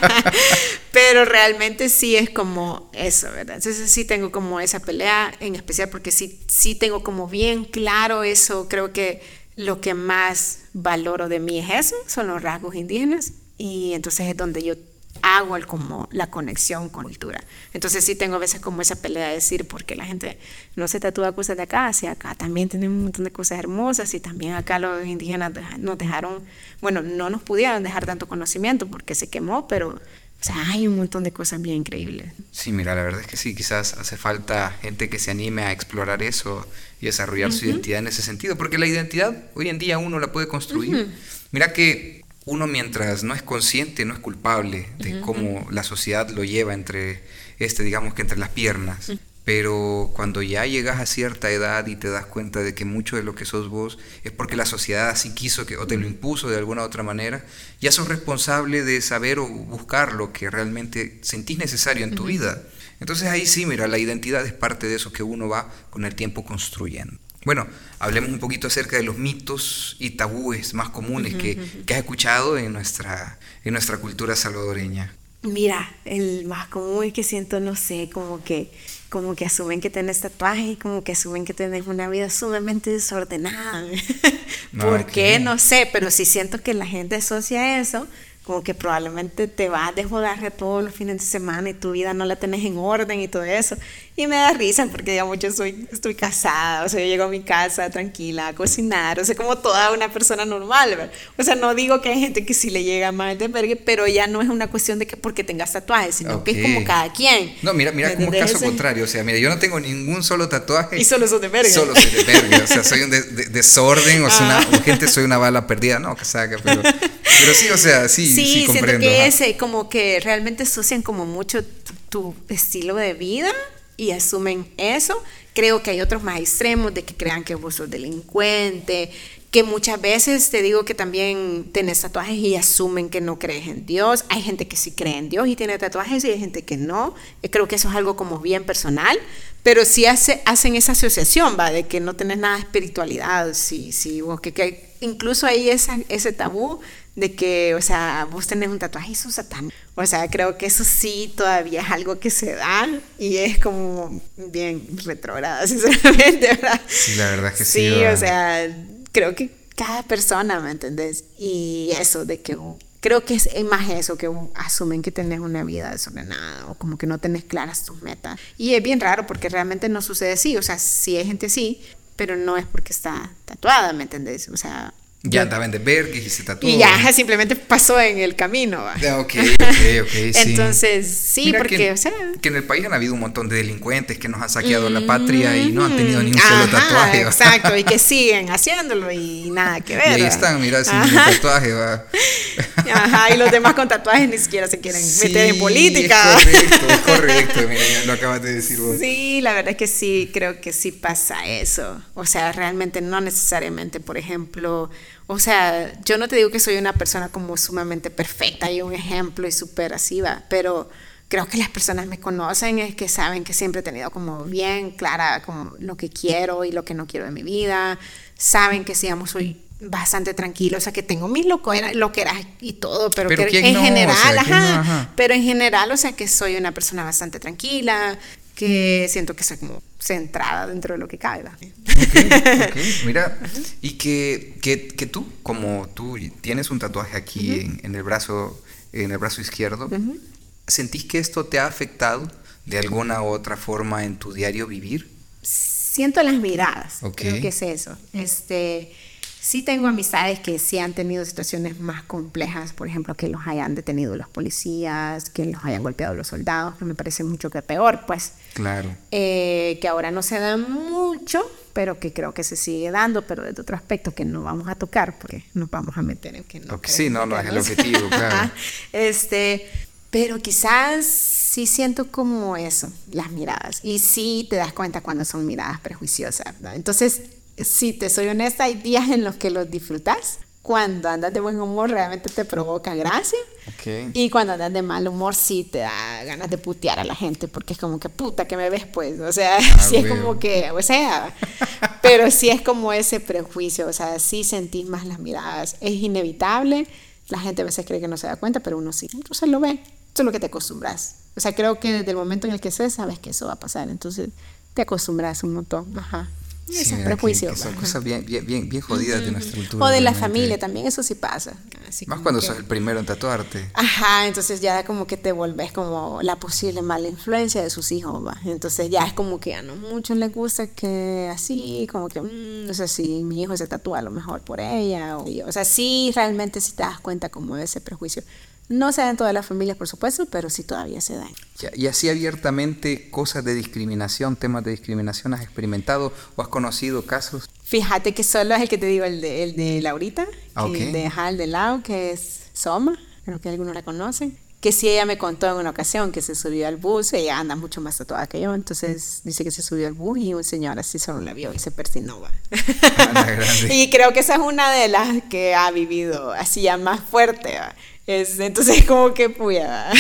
pero realmente sí es como eso, ¿verdad? Entonces sí tengo como esa pelea, en especial porque sí, sí tengo como bien claro eso, creo que lo que más valoro de mí es eso, son los rasgos indígenas, y entonces es donde yo hago el, como la conexión con cultura. Entonces sí tengo a veces como esa pelea de decir, porque la gente no se tatúa cosas de acá, si acá también tenemos un montón de cosas hermosas y también acá los indígenas nos dejaron, bueno, no nos pudieron dejar tanto conocimiento porque se quemó, pero o sea, hay un montón de cosas bien increíbles. Sí, mira, la verdad es que sí, quizás hace falta gente que se anime a explorar eso y desarrollar su identidad en ese sentido, porque la identidad hoy en día uno la puede construir. Mira que uno mientras no es consciente, no es culpable de cómo la sociedad lo lleva entre, este, digamos que entre las piernas. Pero cuando ya llegas a cierta edad y te das cuenta de que mucho de lo que sos vos es porque la sociedad así quiso que, o te lo impuso de alguna u otra manera, ya sos responsable de saber o buscar lo que realmente sentís necesario en tu vida. Entonces ahí sí, mira, la identidad es parte de eso que uno va con el tiempo construyendo. Bueno, hablemos un poquito acerca de los mitos y tabúes más comunes que, que has escuchado en nuestra, en nuestra cultura salvadoreña. Mira, el más común es que siento, no sé, como que, como que asumen que tenés tatuaje y como que asumen que tenés una vida sumamente desordenada. ¿Por qué? No sé, pero sí siento que la gente asocia eso como que probablemente te vas a desbodar todos los fines de semana y tu vida no la tenés en orden y todo eso. Y me da risa porque, digamos, yo soy, estoy casada, o sea, yo llego a mi casa tranquila a cocinar, o sea, como toda una persona normal, ¿verdad? O sea, no digo que hay gente que sí le llega mal de vergue, pero ya no es una cuestión de que porque tengas tatuajes, sino que es como cada quien. No, mira, mira como caso contrario, o sea, mira, yo no tengo ningún solo tatuaje. Y solo soy de verga. Solo soy de verga, o sea, soy un desorden, o sea, una, ah. gente soy una bala perdida, no, que saca, pero, pero sí, o sea, sí, sí, sí siento que ese, como que realmente asocian como mucho tu estilo de vida y asumen eso. Creo que hay otros más extremos de que crean que vos sos delincuente, que muchas veces te digo que también tenés tatuajes y asumen que no crees en Dios. Hay gente que sí cree en Dios y tiene tatuajes y hay gente que no. Creo que eso es algo como bien personal, pero sí hace, hacen esa asociación, ¿va? De que no tenés nada de espiritualidad, sí, sí, o que, que incluso hay esa, ese tabú de que, o sea, vos tenés un tatuaje y sos satán. O sea, creo que eso sí todavía es algo que se da y es como bien retrograda, sinceramente, ¿verdad? Sí, la verdad es que sí. Sí, o sea, creo que cada persona, ¿me entendés? Y eso de que creo que es más eso, que asumen que tenés una vida desordenada o como que no tenés claras tus metas. Y es bien raro porque realmente no sucede así, o sea, sí hay gente así, pero no es porque está tatuada, ¿me entendés? O sea, ya andaba en Berg y se tatuó. Y ya simplemente pasó en el camino. ¿va? Ok, ok, ok. sí. Entonces, sí, porque, que, o sea. Que en el país han habido un montón de delincuentes que nos han saqueado la patria y no han tenido ni un solo tatuaje. Exacto, y que siguen haciéndolo y nada que ver. Y ahí están, mira, sin ningún tatuaje. ¿va? Ajá, y los demás con tatuajes ni siquiera se quieren meter en política. Es correcto, es correcto, mira, lo acabas de decir vos. Sí, la verdad es que sí, creo que sí pasa eso. O sea, realmente no necesariamente, por ejemplo o sea, yo no te digo que soy una persona como sumamente perfecta y un ejemplo y súper así, va, pero creo que las personas me conocen es que saben que siempre he tenido como bien clara como lo que quiero y lo que no quiero de mi vida. Saben que, digamos, soy bastante tranquilo, o sea, que tengo mis loqueras, loqueras y todo, pero, que en general, ajá, pero en general, o sea, que soy una persona bastante tranquila, que siento que soy como centrada dentro de lo que cabe. Mira, y que, que, que, tú, como tú tienes un tatuaje aquí en, en, el brazo, en el brazo izquierdo, ¿sentís que esto te ha afectado de alguna u otra forma en tu diario vivir? Siento las miradas, creo que es eso. Este, Sí tengo amistades que sí han tenido situaciones más complejas, por ejemplo, que los hayan detenido los policías, que los hayan golpeado los soldados, que me parece mucho que peor, pues. Claro. Eh, que ahora no se da mucho, pero que creo que se sigue dando, pero desde otro aspecto que no vamos a tocar porque nos vamos a meter en que no. sí, no, no es el objetivo, claro. este, pero quizás sí siento como eso, las miradas. Y sí te das cuenta cuando son miradas prejuiciosas. Entonces, si te soy honesta, hay días en los que los disfrutas. Cuando andas de buen humor realmente te provoca gracia. Y cuando andas de mal humor sí te da ganas de putear a la gente porque es como que puta que me ves pues. O sea, ah, sí es como que, o sea, pero sí es como ese prejuicio. O sea, sí sentís más las miradas. Es inevitable. La gente a veces cree que no se da cuenta, pero uno sí. Entonces lo ve. Eso es lo que te acostumbras. O sea, creo que desde el momento en el que sé, sabes que eso va a pasar. Entonces te acostumbras un montón. Ajá. Sí, prejuicios. son cosas bien, bien, bien, jodidas de nuestra cultura. O de la familia también, eso sí pasa. Más cuando sos el primero en tatuarte. Ajá, entonces ya como que te volvés como la posible mala influencia de sus hijos, ¿va? Entonces ya es como que a no muchos les gusta que así, como que, mm, no sé si mi hijo se tatúa a lo mejor por ella. O, o sea, sí, realmente si te das cuenta como de ese prejuicio No se da en todas las familias, por supuesto, pero sí todavía se dan. Y así abiertamente cosas de discriminación, temas de discriminación, ¿has experimentado o has conocido casos? Fíjate que solo es el que te digo, el de, el de Laurita, el de Hal de Lau, que es Soma, creo que algunos la conocen que sí ella me contó en una ocasión que se subió al bus, ella anda mucho más tatuada que yo, entonces dice que se subió al bus y un señor así solo la vio y se persinó. Ah, y creo que esa es una de las que ha vivido así ya más fuerte. Es, entonces como que puya.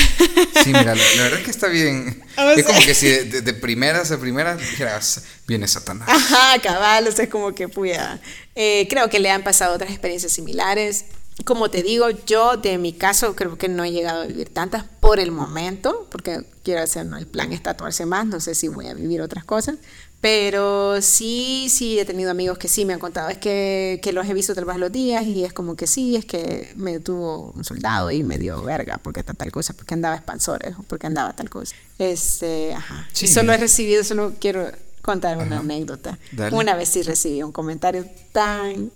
Sí, mira, la, verdad es que está bien. es como que si de, primeras a primeras dijeras, viene Satanás. Ajá, cabal, o sea, es como que puya. Eh, creo que le han pasado otras experiencias similares como te digo, yo de mi caso creo que no he llegado a vivir tantas por el momento, porque quiero hacer, no, el plan es tatuarse más, no sé si voy a vivir otras cosas, pero sí, sí he tenido amigos que sí me han contado, es que, que los he visto trabajar los días y es como que sí, es que me tuvo un soldado y me dio verga porque está tal cosa, porque andaba expansores o porque andaba tal cosa. Este, ajá. Y solo he recibido, solo quiero contar una anécdota. Una vez sí recibí un comentario tan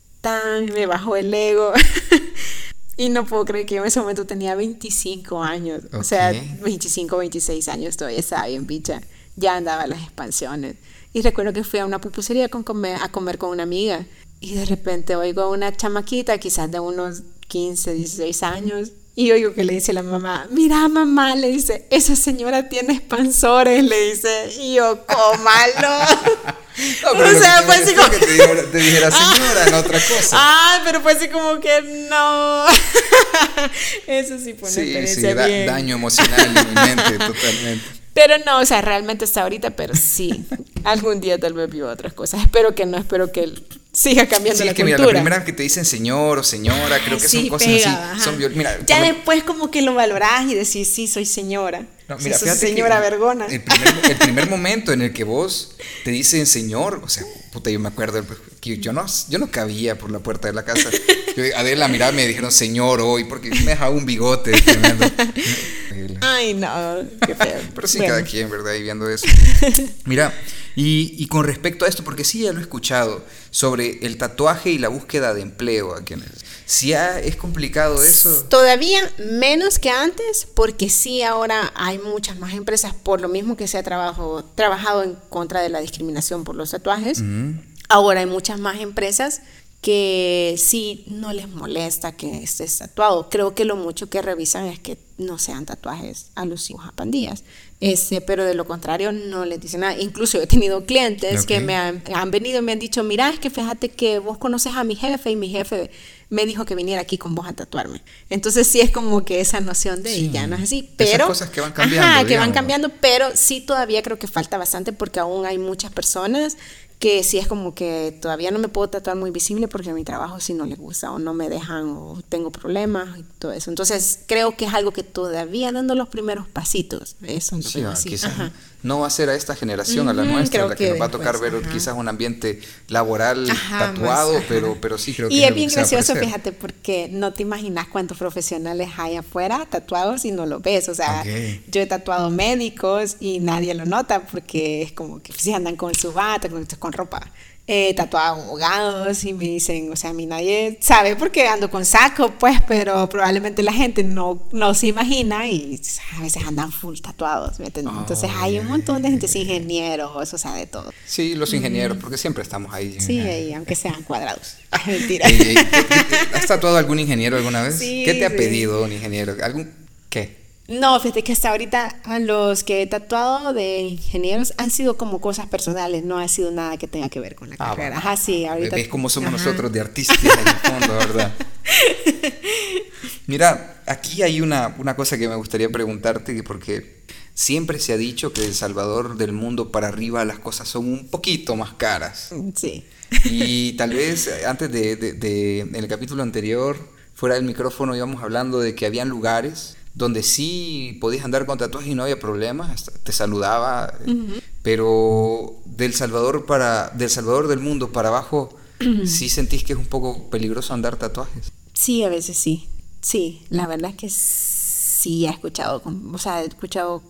me bajó el ego. y no puedo creer que yo en ese momento tenía 25 años. O sea, 25, 26 años todavía estaba bien bicha. Ya andaba las expansiones. Y recuerdo que fui a una pupusería con comer, a comer con una amiga. Y de repente oigo a una chamaquita, quizás de unos 15, 16 años, y oigo que le dice la mamá, mira mamá, le dice, esa señora tiene expansores, le dice, y yo, cómalo. o sea, fue así como... que te dijera, señora, no otra cosa. Ah, pero fue así como que no. Eso sí fue una sí, sí, daño emocional en mi mente, totalmente. Pero no, o sea, realmente está ahorita, pero sí. Algún día tal vez vivo otras cosas. Espero que no, espero que siga cambiando sí, la que mira, la primera que te dicen señor o señora, creo que son cosas así. Son, mira, ya después como que lo valorás y decís, sí, soy señora. No, mira, señora vergona. El primer, el primer, momento en el que vos te dicen señor, o sea, puta, yo me acuerdo que yo no, yo no cabía por la puerta de la casa. Yo, Adela, mira, me dijeron señor hoy porque me dejaba un bigote tremendo. Ay, no, qué feo. Pero sí, cada quien, ¿verdad? Y viendo eso. Mira, y, y, con respecto a esto, porque sí ya lo he escuchado, sobre el tatuaje y la búsqueda de empleo a quienes. ¿Sí es complicado eso? Todavía menos que antes, porque sí ahora hay muchas más empresas, por lo mismo que se ha trabajo, trabajado en contra de la discriminación por los tatuajes. Ahora hay muchas más empresas que sí no les molesta que estés tatuado. Creo que lo mucho que revisan es que no sean tatuajes alusivos a pandillas. Este, pero de lo contrario no les dicen nada. Incluso he tenido clientes que me han, han, venido y me han dicho, mira, es que fíjate que vos conoces a mi jefe y mi jefe me dijo que viniera aquí con vos a tatuarme. Entonces sí es como que esa noción de ya no es así. Pero, Esas cosas que van cambiando. Ajá, que van cambiando, pero sí todavía creo que falta bastante porque aún hay muchas personas que sí es como que todavía no me puedo tatuar muy visible porque mi trabajo sí no le gusta o no me dejan o tengo problemas y todo eso. Entonces creo que es algo que todavía dando los primeros pasitos. Eso sí, no va a ser a esta generación, a la nuestra, la que, nos va a tocar ver quizás un ambiente laboral tatuado, pero, pero sí creo que... Y es, bien gracioso, fíjate, porque no te imaginas cuántos profesionales hay afuera tatuados y no lo ves. O sea, yo he tatuado médicos y nadie lo nota porque es como que si andan con su bata, con, con ropa he tatuado abogados y me dicen, o sea, a mí nadie sabe porque ando con saco, pues, pero probablemente la gente no, no se imagina y a veces andan full tatuados, ¿me Entonces hay un montón de gente, ingenieros, o sea, de todo. Sí, los ingenieros, porque siempre estamos ahí. Sí, ahí, aunque sean cuadrados. mentira. ¿Has tatuado algún ingeniero alguna vez? ¿Qué te ha pedido un ingeniero? ¿Algún? No, fíjate que hasta ahorita a los que he tatuado de ingenieros han sido como cosas personales, no ha sido nada que tenga que ver con la ah, carrera. Ajá, sí, ahorita. ¿Ves cómo somos nosotros de artistas en el fondo, verdad? Mira, aquí hay una, una cosa que me gustaría preguntarte, porque siempre se ha dicho que El Salvador del mundo para arriba las cosas son un poquito más caras. Sí. Y tal vez antes de, de, de en el capítulo anterior, fuera del micrófono, íbamos hablando de que habían lugares donde sí podías andar con tatuajes y no había problemas, te saludaba, pero del Salvador para del Salvador del mundo para abajo, sí sentís que es un poco peligroso andar tatuajes. Sí, a veces sí. Sí, la verdad es que sí he escuchado, o sea, he escuchado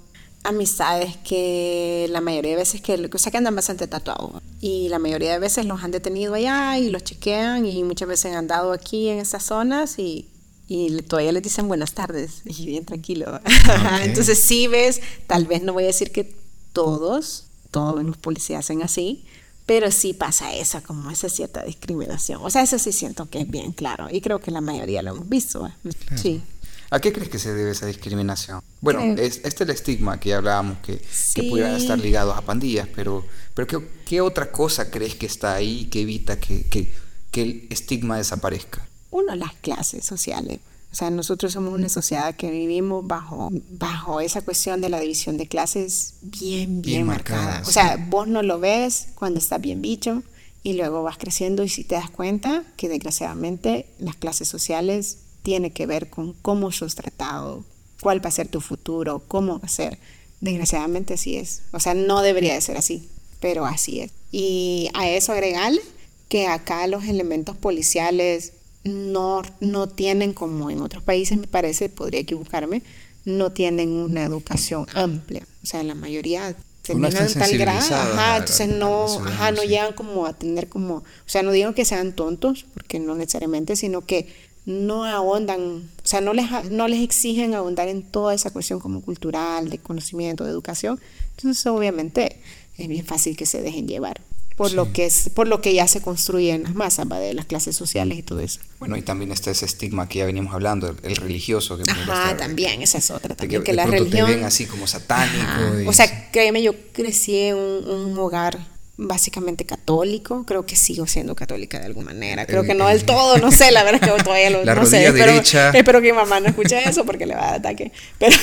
amistades que la mayoría de veces que, o sea, que andan bastante tatuados y la mayoría de veces los han detenido allá y los chequean y muchas veces han andado aquí en esas zonas y y todavía les dicen buenas tardes y bien tranquilo. Entonces sí ves, tal vez no voy a decir que todos, todos los policías hacen así, pero sí pasa esa, como esa cierta discriminación. O sea, eso sí siento que es bien claro y creo que la mayoría lo hemos visto. Sí. ¿A qué crees que se debe esa discriminación? Bueno, es, este es el estigma que hablábamos, que, que pudieran estar ligados a pandillas, pero, pero ¿qué, ¿qué, otra cosa crees que está ahí que evita que, que, que el estigma desaparezca? Uno, las clases sociales. O sea, nosotros somos una sociedad que vivimos bajo, bajo esa cuestión de la división de clases bien, bien, marcada. O sea, vos no lo ves cuando estás bien bicho y luego vas creciendo y si te das cuenta que desgraciadamente las clases sociales tienen que ver con cómo sos tratado, cuál va a ser tu futuro, cómo va a ser. Desgraciadamente así es. O sea, no debería de ser así, pero así es. Y a eso agregarle que acá los elementos policiales no, no tienen, como en otros países me parece, podría equivocarme, no tienen una educación amplia. O sea, la mayoría terminan tal grado, ajá, entonces no, ajá, no llegan como a tener como, o sea, no digo que sean tontos, porque no necesariamente, sino que no ahondan, o sea, no les, no les exigen ahondar en toda esa cuestión como cultural, de conocimiento, de educación. Entonces, obviamente, es bien fácil que se dejen llevar por lo que es por lo que ya se construye en las masas de las clases sociales y todo eso. Bueno y también está ese estigma que ya venimos hablando el, religioso que Ajá, también esa es otra también que, la religión te ven así como satánico o sea créeme yo crecí en un hogar básicamente católico, creo que sigo siendo católica de alguna manera, creo que no del todo, no sé, la verdad es que todavía lo no sé, espero, que mi mamá no escuche eso porque le va a dar ataque, pero,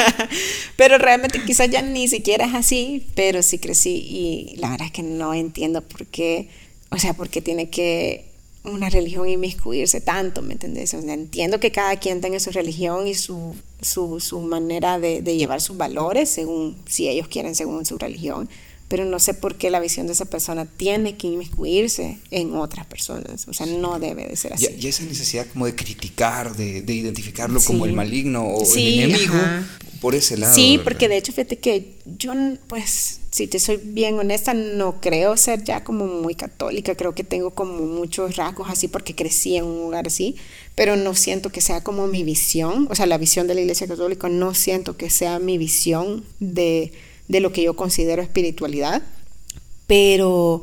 pero realmente quizás ya ni siquiera es así, pero sí crecí y la verdad es que no entiendo por qué, o sea, por qué tiene que una religión inmiscuirse tanto, ¿me entendés? entiendo que cada quien tenga su religión y su, su, su manera de, de llevar sus valores según, si ellos quieren, según su religión, pero no sé por qué la visión de esa persona tiene que inmiscuirse en otras personas. O sea, no debe de ser así. Y, esa necesidad como de criticar, de, de identificarlo como el maligno o el enemigo, por ese lado. Sí, porque de hecho, fíjate que yo, pues, si te soy bien honesta, no creo ser ya como muy católica. Creo que tengo como muchos rasgos así porque crecí en un lugar así, pero no siento que sea como mi visión. O sea, la visión de la Iglesia Católica no siento que sea mi visión de de lo que yo considero espiritualidad, pero,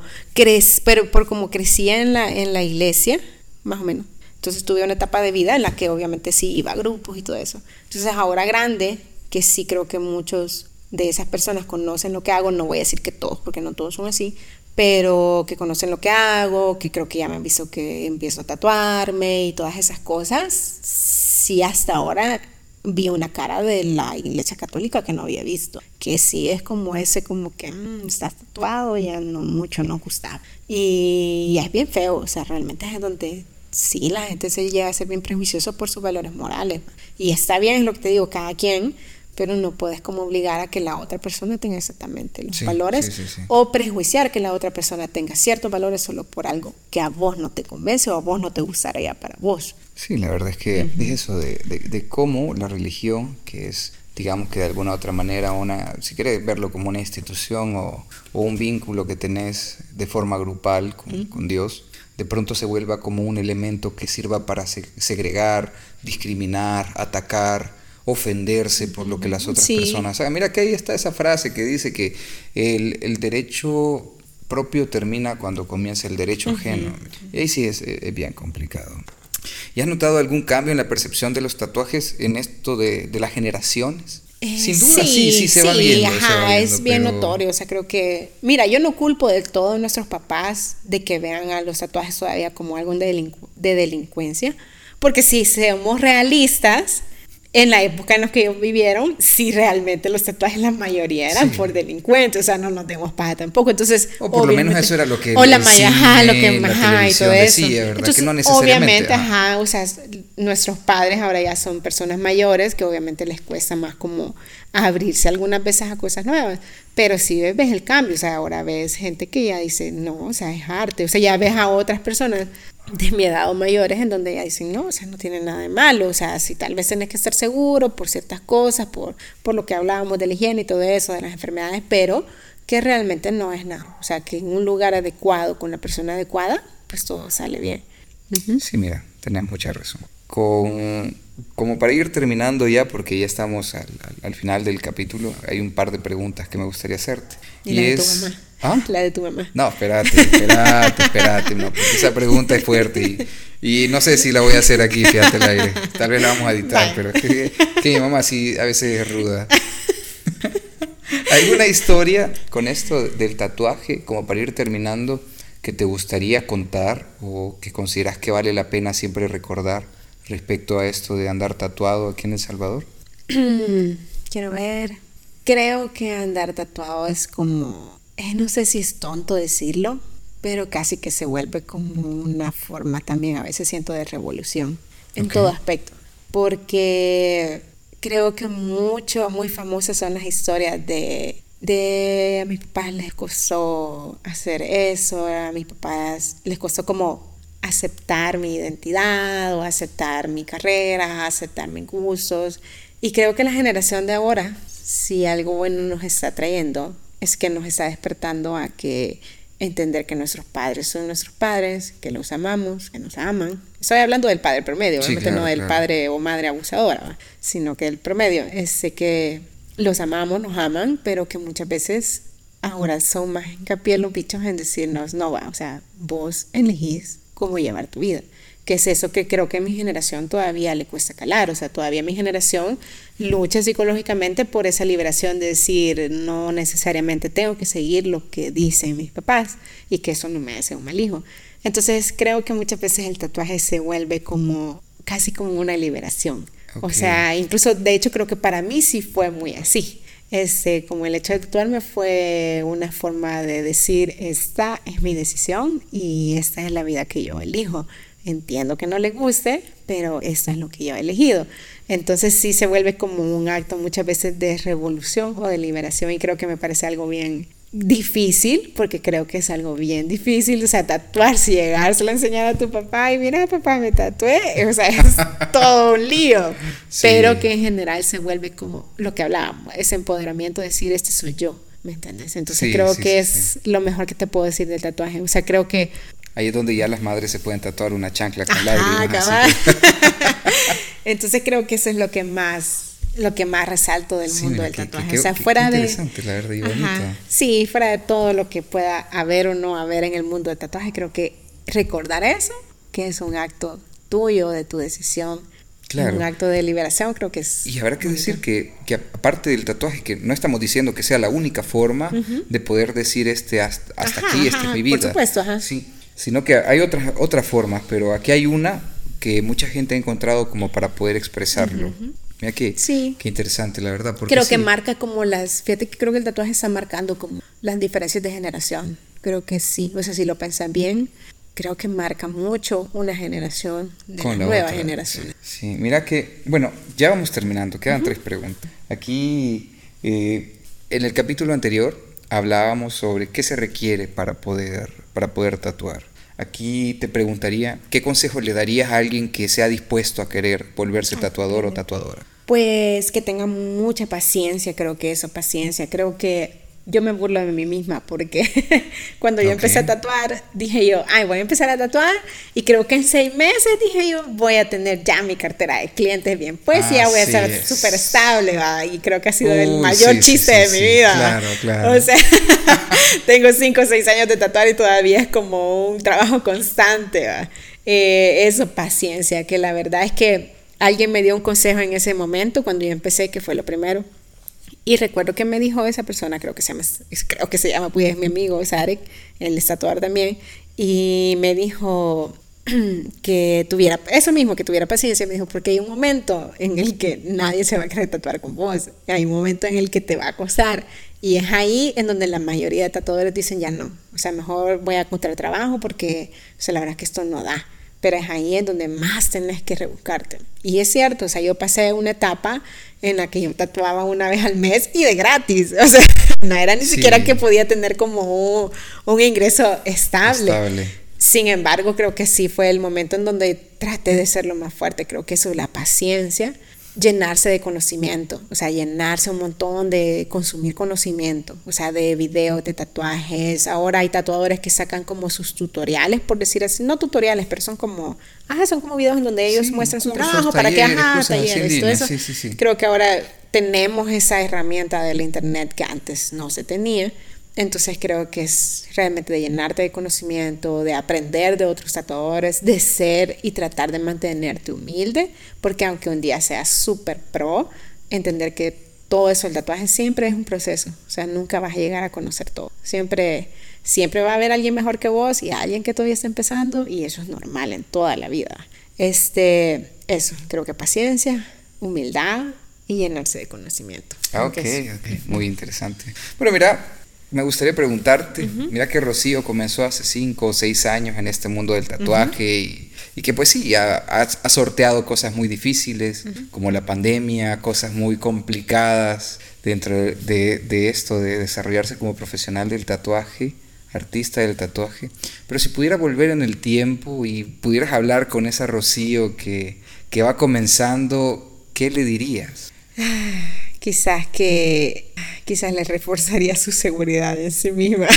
pero por como crecía en la, en la iglesia, más o menos. Entonces tuve una etapa de vida en la que obviamente sí iba a grupos y todo eso. Entonces ahora grande, que sí creo que muchos de esas personas conocen lo que hago, no voy a decir que todos, porque no todos son así, pero que conocen lo que hago, que creo que ya me han visto que empiezo a tatuarme y todas esas cosas, sí hasta ahora vi una cara de la iglesia católica que no había visto, que sí es como ese como que mm, está tatuado, ya no mucho no gustaba. Y, es bien feo, o sea, realmente es donde sí la gente se llega a ser bien prejuicioso por sus valores morales. Y está bien, es lo que te digo, cada quien, pero no puedes como obligar a que la otra persona tenga exactamente los valores o prejuiciar que la otra persona tenga ciertos valores solo por algo que a vos no te convence o a vos no te gustaría para vos. Sí, la verdad es que es eso de, de, cómo la religión, que es, digamos que de alguna otra manera, una, si quieres verlo como una institución o, o un vínculo que tenés de forma grupal con, con, Dios, de pronto se vuelva como un elemento que sirva para segregar, discriminar, atacar, ofenderse por lo que las otras personas hagan. Mira que ahí está esa frase que dice que el, el derecho propio termina cuando comienza el derecho ajeno. Y ahí sí es, es bien complicado. ¿Y has notado algún cambio en la percepción de los tatuajes en esto de, de las generaciones? Eh, Sin duda, sí, sí, se va viendo. Ajá, es bien notorio. O sea, creo que. Mira, yo no culpo del todo a nuestros papás de que vean a los tatuajes todavía como algo de, de delincuencia. Porque si somos realistas, en la época en la que ellos vivieron, sí realmente los tatuajes la mayoría eran por delincuentes, o sea, no nos demos paja tampoco. Entonces, o por lo menos eso era lo que o la mayoría, lo que ajá, y todo eso. Entonces, no obviamente, ajá, o sea, nuestros padres ahora ya son personas mayores que obviamente les cuesta más como abrirse algunas veces a cosas nuevas, pero sí ves el cambio, o sea, ahora ves gente que ya dice, "No, o sea, es arte", o sea, ya ves a otras personas de mi edad o mayores en donde ya dicen, no, o sea, no tiene nada de malo, o sea, si tal vez tienes que estar seguro por ciertas cosas, por, por lo que hablábamos de la higiene y todo eso, de las enfermedades, pero que realmente no es nada, o sea, que en un lugar adecuado, con la persona adecuada, pues todo sale bien. Sí, mira, tenés mucha razón. con, como para ir terminando ya, porque ya estamos al, al, final del capítulo, hay un par de preguntas que me gustaría hacerte. Y, la de tu mamá. ¿Ah? La de tu mamá. No, espérate, espérate, espérate, no, esa pregunta es fuerte y, y, no sé si la voy a hacer aquí, fíjate el aire. Tal vez la vamos a editar, pero que, que mi mamá sí a veces es ruda. ¿Alguna historia con esto del tatuaje, como para ir terminando, que te gustaría contar o que consideras que vale la pena siempre recordar respecto a esto de andar tatuado aquí en El Salvador? Quiero ver. Creo que andar tatuado es como, eh, no sé si es tonto decirlo, pero casi que se vuelve como una forma también, a veces siento, de revolución en todo aspecto. Porque creo que mucho, muy famosas son las historias de, de a mis papás les costó hacer eso, a mis papás les costó como aceptar mi identidad o aceptar mi carrera, aceptar mis gustos. Y creo que la generación de ahora, si algo bueno nos está trayendo, es que nos está despertando a que entender que nuestros padres son nuestros padres, que los amamos, que nos aman. Estoy hablando del padre promedio, obviamente no del padre o madre abusadora, sino que el promedio es que los amamos, nos aman, pero que muchas veces ahora son más hincapié los bichos en decirnos, no va, o sea, vos elegís cómo llevar tu vida que es eso que creo que a mi generación todavía le cuesta calar, o sea, todavía mi generación lucha psicológicamente por esa liberación de decir, no necesariamente tengo que seguir lo que dicen mis papás y que eso no me hace un mal hijo. Entonces creo que muchas veces el tatuaje se vuelve como casi como una liberación. O sea, incluso de hecho creo que para mí sí fue muy así. Este, como el hecho de tatuarme fue una forma de decir, esta es mi decisión y esta es la vida que yo elijo. Entiendo que no le guste, pero esto es lo que yo he elegido. Entonces sí se vuelve como un acto muchas veces de revolución o de liberación y creo que me parece algo bien difícil, porque creo que es algo bien difícil, o sea, tatuarse, llegárselo a enseñar a tu papá y mira, papá, me tatué, o sea, es todo un lío, pero que en general se vuelve como lo que hablábamos, ese empoderamiento, decir, este soy yo, ¿me entiendes? Entonces creo que es lo mejor que te puedo decir del tatuaje, o sea, creo que Ahí es donde ya las madres se pueden tatuar una chancla con lágrimas. Entonces creo que eso es lo que más lo que más resalto del mundo del tatuaje. o sea, fuera de la verdad, y. Sí, fuera de todo lo que pueda haber o no haber en el mundo del tatuaje, creo que recordar eso, que es un acto tuyo, de tu decisión, Claro. Un acto de liberación creo que es... Y habrá que decir que, que, aparte del tatuaje, que no estamos diciendo que sea la única forma de poder decir este hasta, aquí, esta es mi vida. Por supuesto, ajá. Sí, sino que hay otras, otras formas, pero aquí hay una que mucha gente ha encontrado como para poder expresarlo. Mira qué, qué interesante, la verdad. Creo que marca como las, fíjate que creo que el tatuaje está marcando como las diferencias de generación. Creo que sí, o sea, si lo piensan bien, creo que marca mucho una generación de Con la nueva generación. Sí, mira que, bueno, ya vamos terminando, quedan tres preguntas. Aquí, eh, en el capítulo anterior, hablábamos sobre qué se requiere para poder, para poder tatuar. Aquí te preguntaría, ¿qué consejo le darías a alguien que sea dispuesto a querer volverse tatuador o tatuadora? Pues que tenga mucha paciencia, creo que eso, paciencia. Creo que yo me burlo de mí misma porque cuando yo empecé a tatuar, dije yo, ay, voy a empezar a tatuar y creo que en seis meses dije yo, voy a tener ya mi cartera de clientes bien, pues ya voy a ser súper estable, ¿va? y creo que ha sido el mayor chiste de mi vida. Claro, claro. O sea, tengo cinco o seis años de tatuar y todavía es como un trabajo constante, ¿va? Eh, eso, paciencia, que la verdad es que alguien me dio un consejo en ese momento cuando yo empecé, que fue lo primero y recuerdo que me dijo esa persona, creo que se llama, creo que se llama, pues es mi amigo, Sarek, el estatuar también, y me dijo que tuviera, eso mismo, que tuviera paciencia, me dijo, porque hay un momento en el que nadie se va a querer tatuar con vos, hay un momento en el que te va a costar, y es ahí en donde la mayoría de tatuadores dicen, ya no, o sea, mejor voy a encontrar trabajo porque, o sea, la verdad es que esto no da pero es ahí en donde más tenés que rebuscarte. Y es cierto, o sea, yo pasé una etapa en la que yo tatuaba una vez al mes y de gratis, o sea, no era ni siquiera que podía tener como un, ingreso estable. estable. Sin embargo, creo que sí fue el momento en donde traté de ser lo más fuerte, creo que eso, la paciencia, llenarse de conocimiento, o sea, llenarse un montón de consumir conocimiento, o sea, de videos, de tatuajes. Ahora hay tatuadores que sacan como sus tutoriales, por decir así, no tutoriales, pero son como, ah, son como videos en donde ellos muestran su trabajo para que, ajá, talleres, todo eso. Creo que ahora tenemos esa herramienta del internet que antes no se tenía. Entonces creo que es realmente de llenarte de conocimiento, de aprender de otros tatuadores, de ser y tratar de mantenerte humilde, porque aunque un día seas súper pro, entender que todo eso, el tatuaje siempre es un proceso, o sea, nunca vas a llegar a conocer todo. Siempre, siempre va a haber alguien mejor que vos y alguien que todavía está empezando y eso es normal en toda la vida. Este, eso, creo que paciencia, humildad y llenarse de conocimiento. Ah, ok, ok, muy interesante. Bueno, mira, me gustaría preguntarte, mira que Rocío comenzó hace cinco o seis años en este mundo del tatuaje y, que pues sí, ha, ha, sorteado cosas muy difíciles, como la pandemia, cosas muy complicadas dentro de, de, esto, de desarrollarse como profesional del tatuaje, artista del tatuaje. Pero si pudiera volver en el tiempo y pudieras hablar con esa Rocío que, que va comenzando, ¿qué le dirías? quizás que quizás le reforzaría su seguridad en sí misma.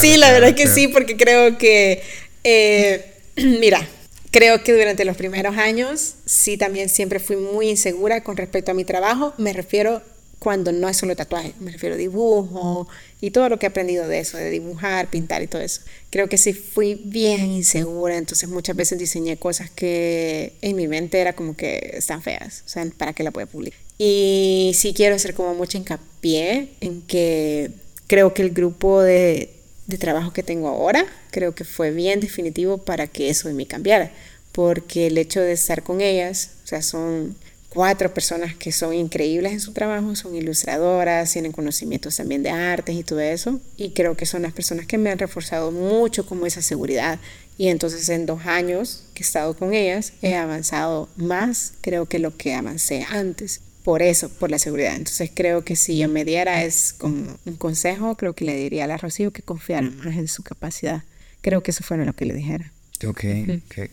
Sí, la verdad que sí, porque creo que, eh, mira, creo que durante los primeros años sí también siempre fui muy insegura con respecto a mi trabajo. Me refiero cuando no es solo tatuaje, me refiero a dibujo y todo lo que he aprendido de eso, de dibujar, pintar y todo eso. Creo que sí fui bien insegura, entonces muchas veces diseñé cosas que en mi mente era como que están feas, o sea, ¿para qué la puedo publicar? Y sí quiero hacer como mucho hincapié en que creo que el grupo de, de trabajo que tengo ahora, creo que fue bien definitivo para que eso en mí cambiara, porque el hecho de estar con ellas, o sea, son cuatro personas que son increíbles en su trabajo, son ilustradoras, tienen conocimientos también de artes y todo eso, y creo que son las personas que me han reforzado mucho como esa seguridad. Y entonces en dos años que he estado con ellas, he avanzado más, creo que lo que avancé antes. Por eso, por la seguridad. Entonces creo que si yo me diera es como un consejo, creo que le diría a la Rocío que confiara más en su capacidad. Creo que eso fue lo que le dijera. Ok,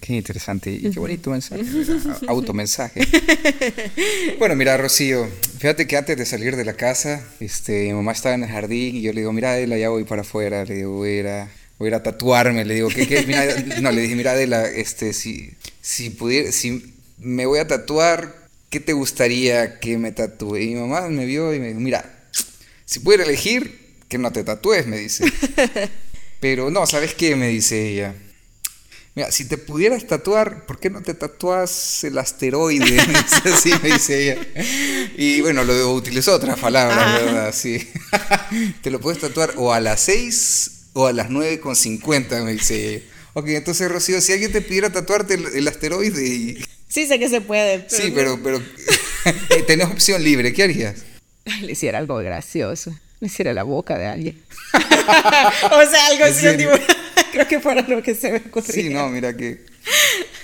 qué, interesante y qué bonito mensaje, automensaje. bueno, mira, Rocío, fíjate que antes de salir de la casa, este, mi mamá estaba en el jardín y yo le digo, mira, Adela, ya voy para afuera, le digo, voy a ir a, voy a, tatuarme, le digo, ¿qué, qué? Mira, no, le dije, mira, Adela, este, si, si pudiera, si me voy a tatuar, ¿qué te gustaría que me tatúe? Y mi mamá me vio y me dijo, mira, si pudiera elegir, que no te tatúes, me dice. Pero no, ¿sabes qué? Me dice ella Mira, si te pudieras tatuar, ¿por qué no te tatúas el asteroide? Así me dice ella. Y bueno, lo utilizó otras palabras, ¿verdad? Sí. te lo puedes tatuar o a las 6 o a las 9 con 50, me dice ella. Ok, entonces Rocío, si alguien te pidiera tatuarte el, asteroide y... Sí, sé que se puede. sí, pero, pero eh, tenés opción libre, ¿qué harías? Le hiciera algo gracioso. Le hiciera la boca de alguien. o sea, algo así, creo que fuera lo que se me ocurrió. Sí, no, mira que...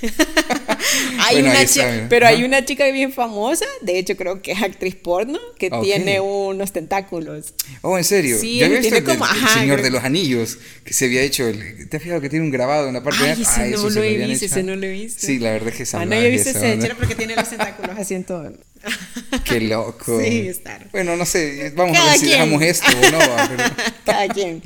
hay una chica, pero hay una chica bien famosa, de hecho creo que es actriz porno, que tiene unos tentáculos. Oh, ¿en serio? Sí, ¿Ya tiene el, como, el, Señor de los Anillos, que se había hecho, el, ¿te has fijado que tiene un grabado en la parte de ese no, lo he visto, ese no lo he visto. Sí, la verdad es que esa Ah, no, yo he visto ese porque tiene los tentáculos así en todo. Qué loco. Sí, está. Bueno, no sé, vamos a ver si dejamos esto o no. Pero... Cada quien.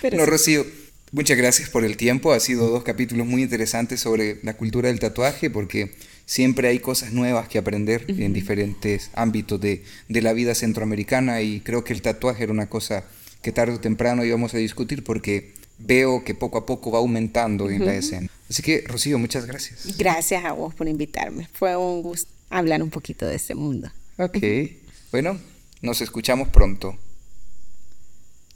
Pero no, Rocío, Muchas gracias por el tiempo. Ha sido dos capítulos muy interesantes sobre la cultura del tatuaje porque siempre hay cosas nuevas que aprender en diferentes ámbitos de, la vida centroamericana y creo que el tatuaje era una cosa que tarde o temprano íbamos a discutir porque veo que poco a poco va aumentando en la escena. Así que, Rocío, muchas gracias. Gracias a vos por invitarme. Fue un gusto hablar un poquito de este mundo. Ok. Bueno, nos escuchamos pronto.